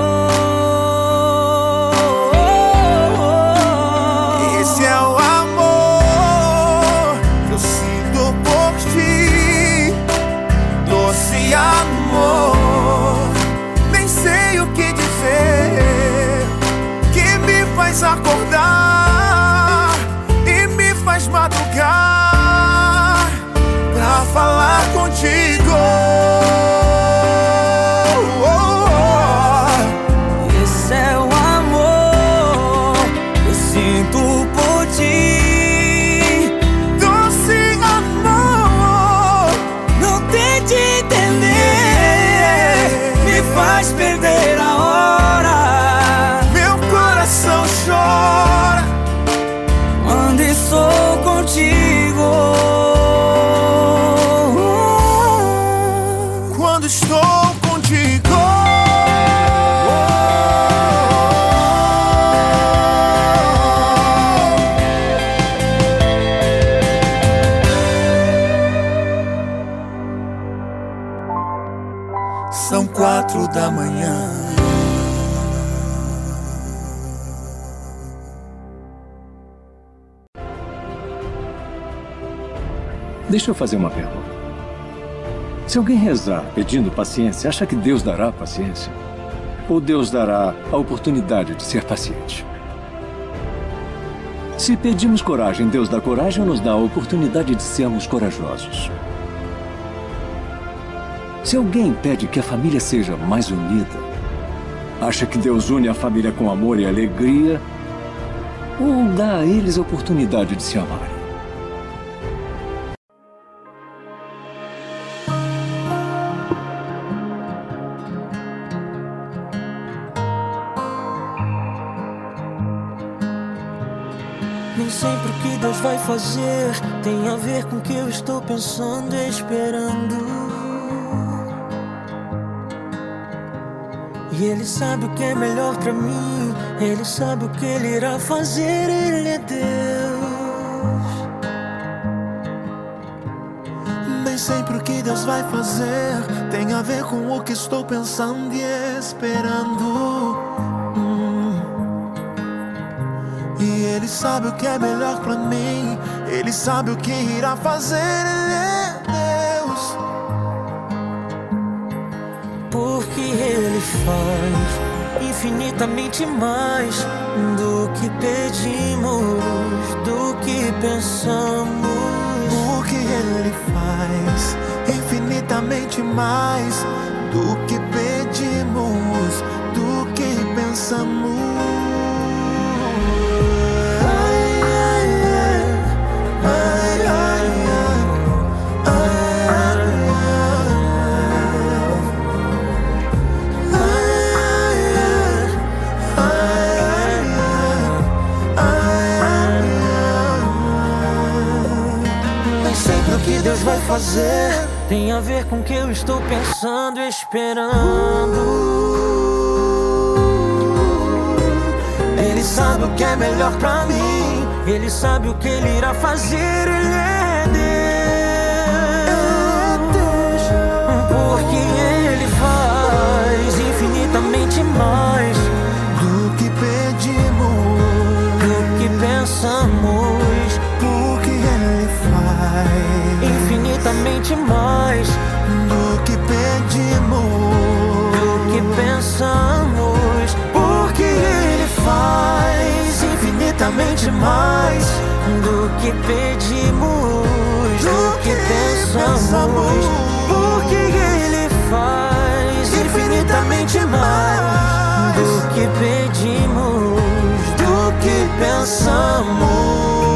[SPEAKER 11] Quatro da manhã.
[SPEAKER 27] Deixa eu fazer uma pergunta. Se alguém rezar pedindo paciência, acha que Deus dará paciência? Ou Deus dará a oportunidade de ser paciente? Se pedimos coragem, Deus dá coragem ou nos dá a oportunidade de sermos corajosos? Se alguém pede que a família seja mais unida, acha que Deus une a família com amor e alegria? Ou dá a eles a oportunidade de se amarem?
[SPEAKER 24] Nem sempre o que Deus vai fazer tem a ver com o que eu estou pensando e esperando. E Ele sabe o que é melhor pra mim, Ele sabe o que Ele irá fazer, Ele é Deus.
[SPEAKER 11] Nem sempre o que Deus vai fazer tem a ver com o que estou pensando e esperando. Hum. E Ele sabe o que é melhor pra mim, Ele sabe o que irá fazer, Ele é
[SPEAKER 24] faz infinitamente mais do que pedimos, do que pensamos.
[SPEAKER 11] Porque Ele faz infinitamente mais do que pedimos,
[SPEAKER 24] fazer tem a ver com o que eu estou pensando esperando. Ele sabe o que é melhor pra mim, ele sabe o que ele irá fazer, ele é Deus. Porque ele faz infinitamente mais infinitamente mais
[SPEAKER 11] do que pedimos,
[SPEAKER 24] do que pensamos.
[SPEAKER 11] Porque Ele faz
[SPEAKER 24] infinitamente mais do que pedimos, do que pensamos. Porque Ele faz infinitamente mais do que pedimos, do que pensamos.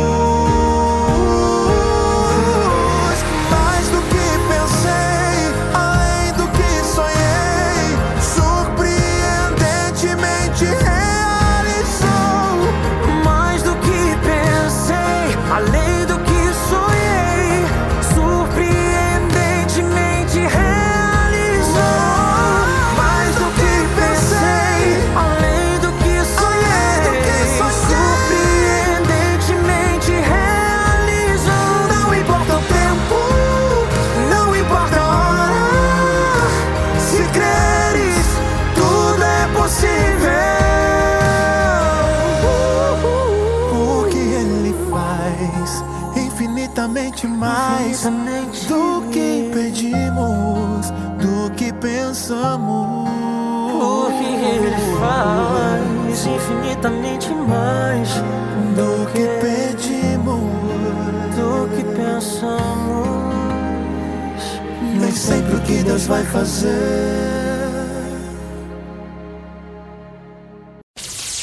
[SPEAKER 11] Que Deus vai fazer.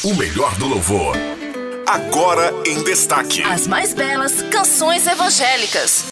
[SPEAKER 3] O melhor do louvor. Agora em destaque.
[SPEAKER 28] As mais belas canções evangélicas.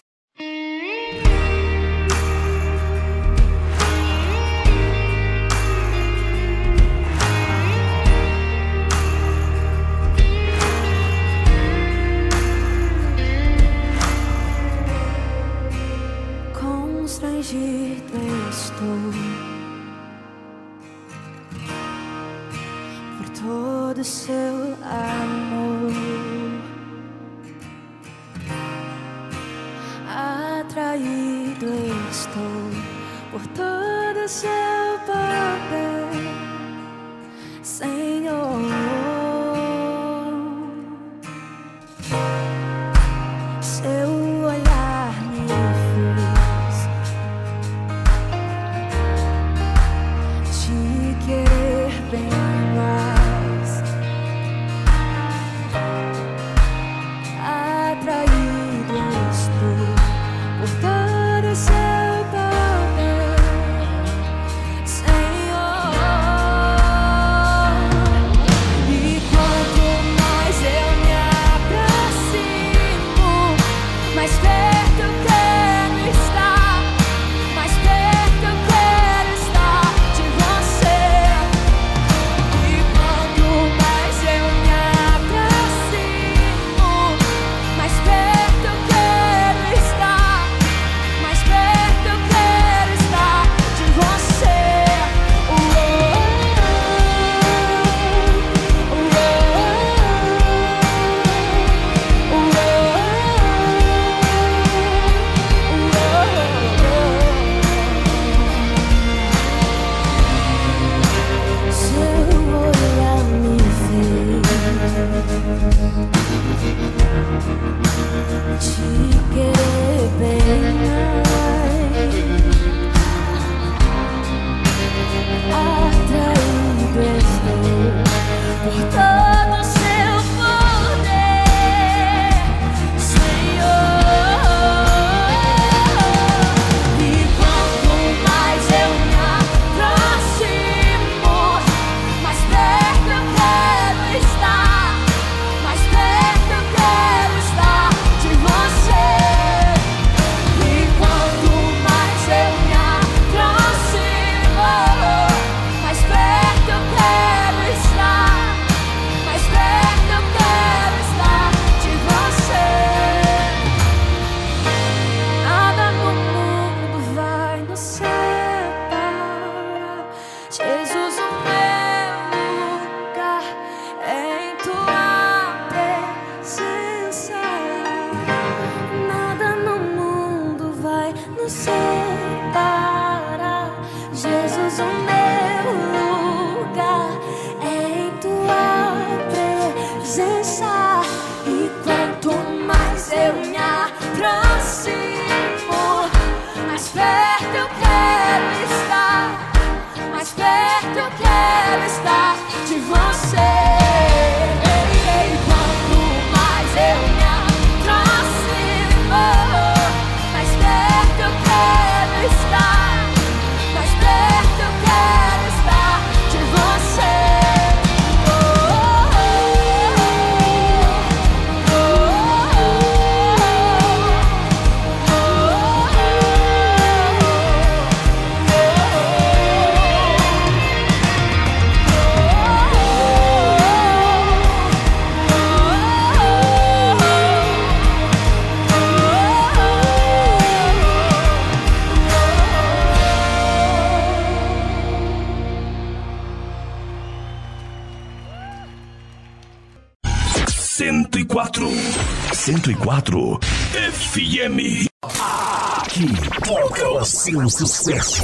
[SPEAKER 3] FM. Aqui toca o seu sucesso.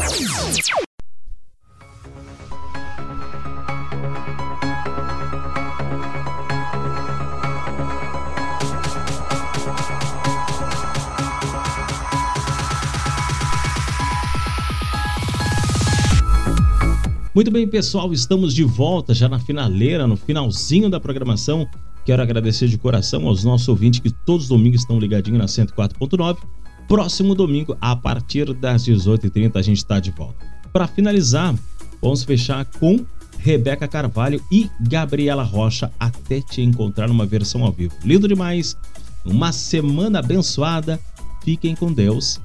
[SPEAKER 1] Muito bem, pessoal, estamos de volta já na finaleira, no finalzinho da programação Quero agradecer de coração aos nossos ouvintes que todos os domingos estão ligadinhos na 104.9. Próximo domingo, a partir das 18h30, a gente está de volta. Para finalizar, vamos fechar com Rebeca Carvalho e Gabriela Rocha até te encontrar numa versão ao vivo. Lindo demais! Uma semana abençoada. Fiquem com Deus.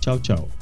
[SPEAKER 1] Tchau, tchau.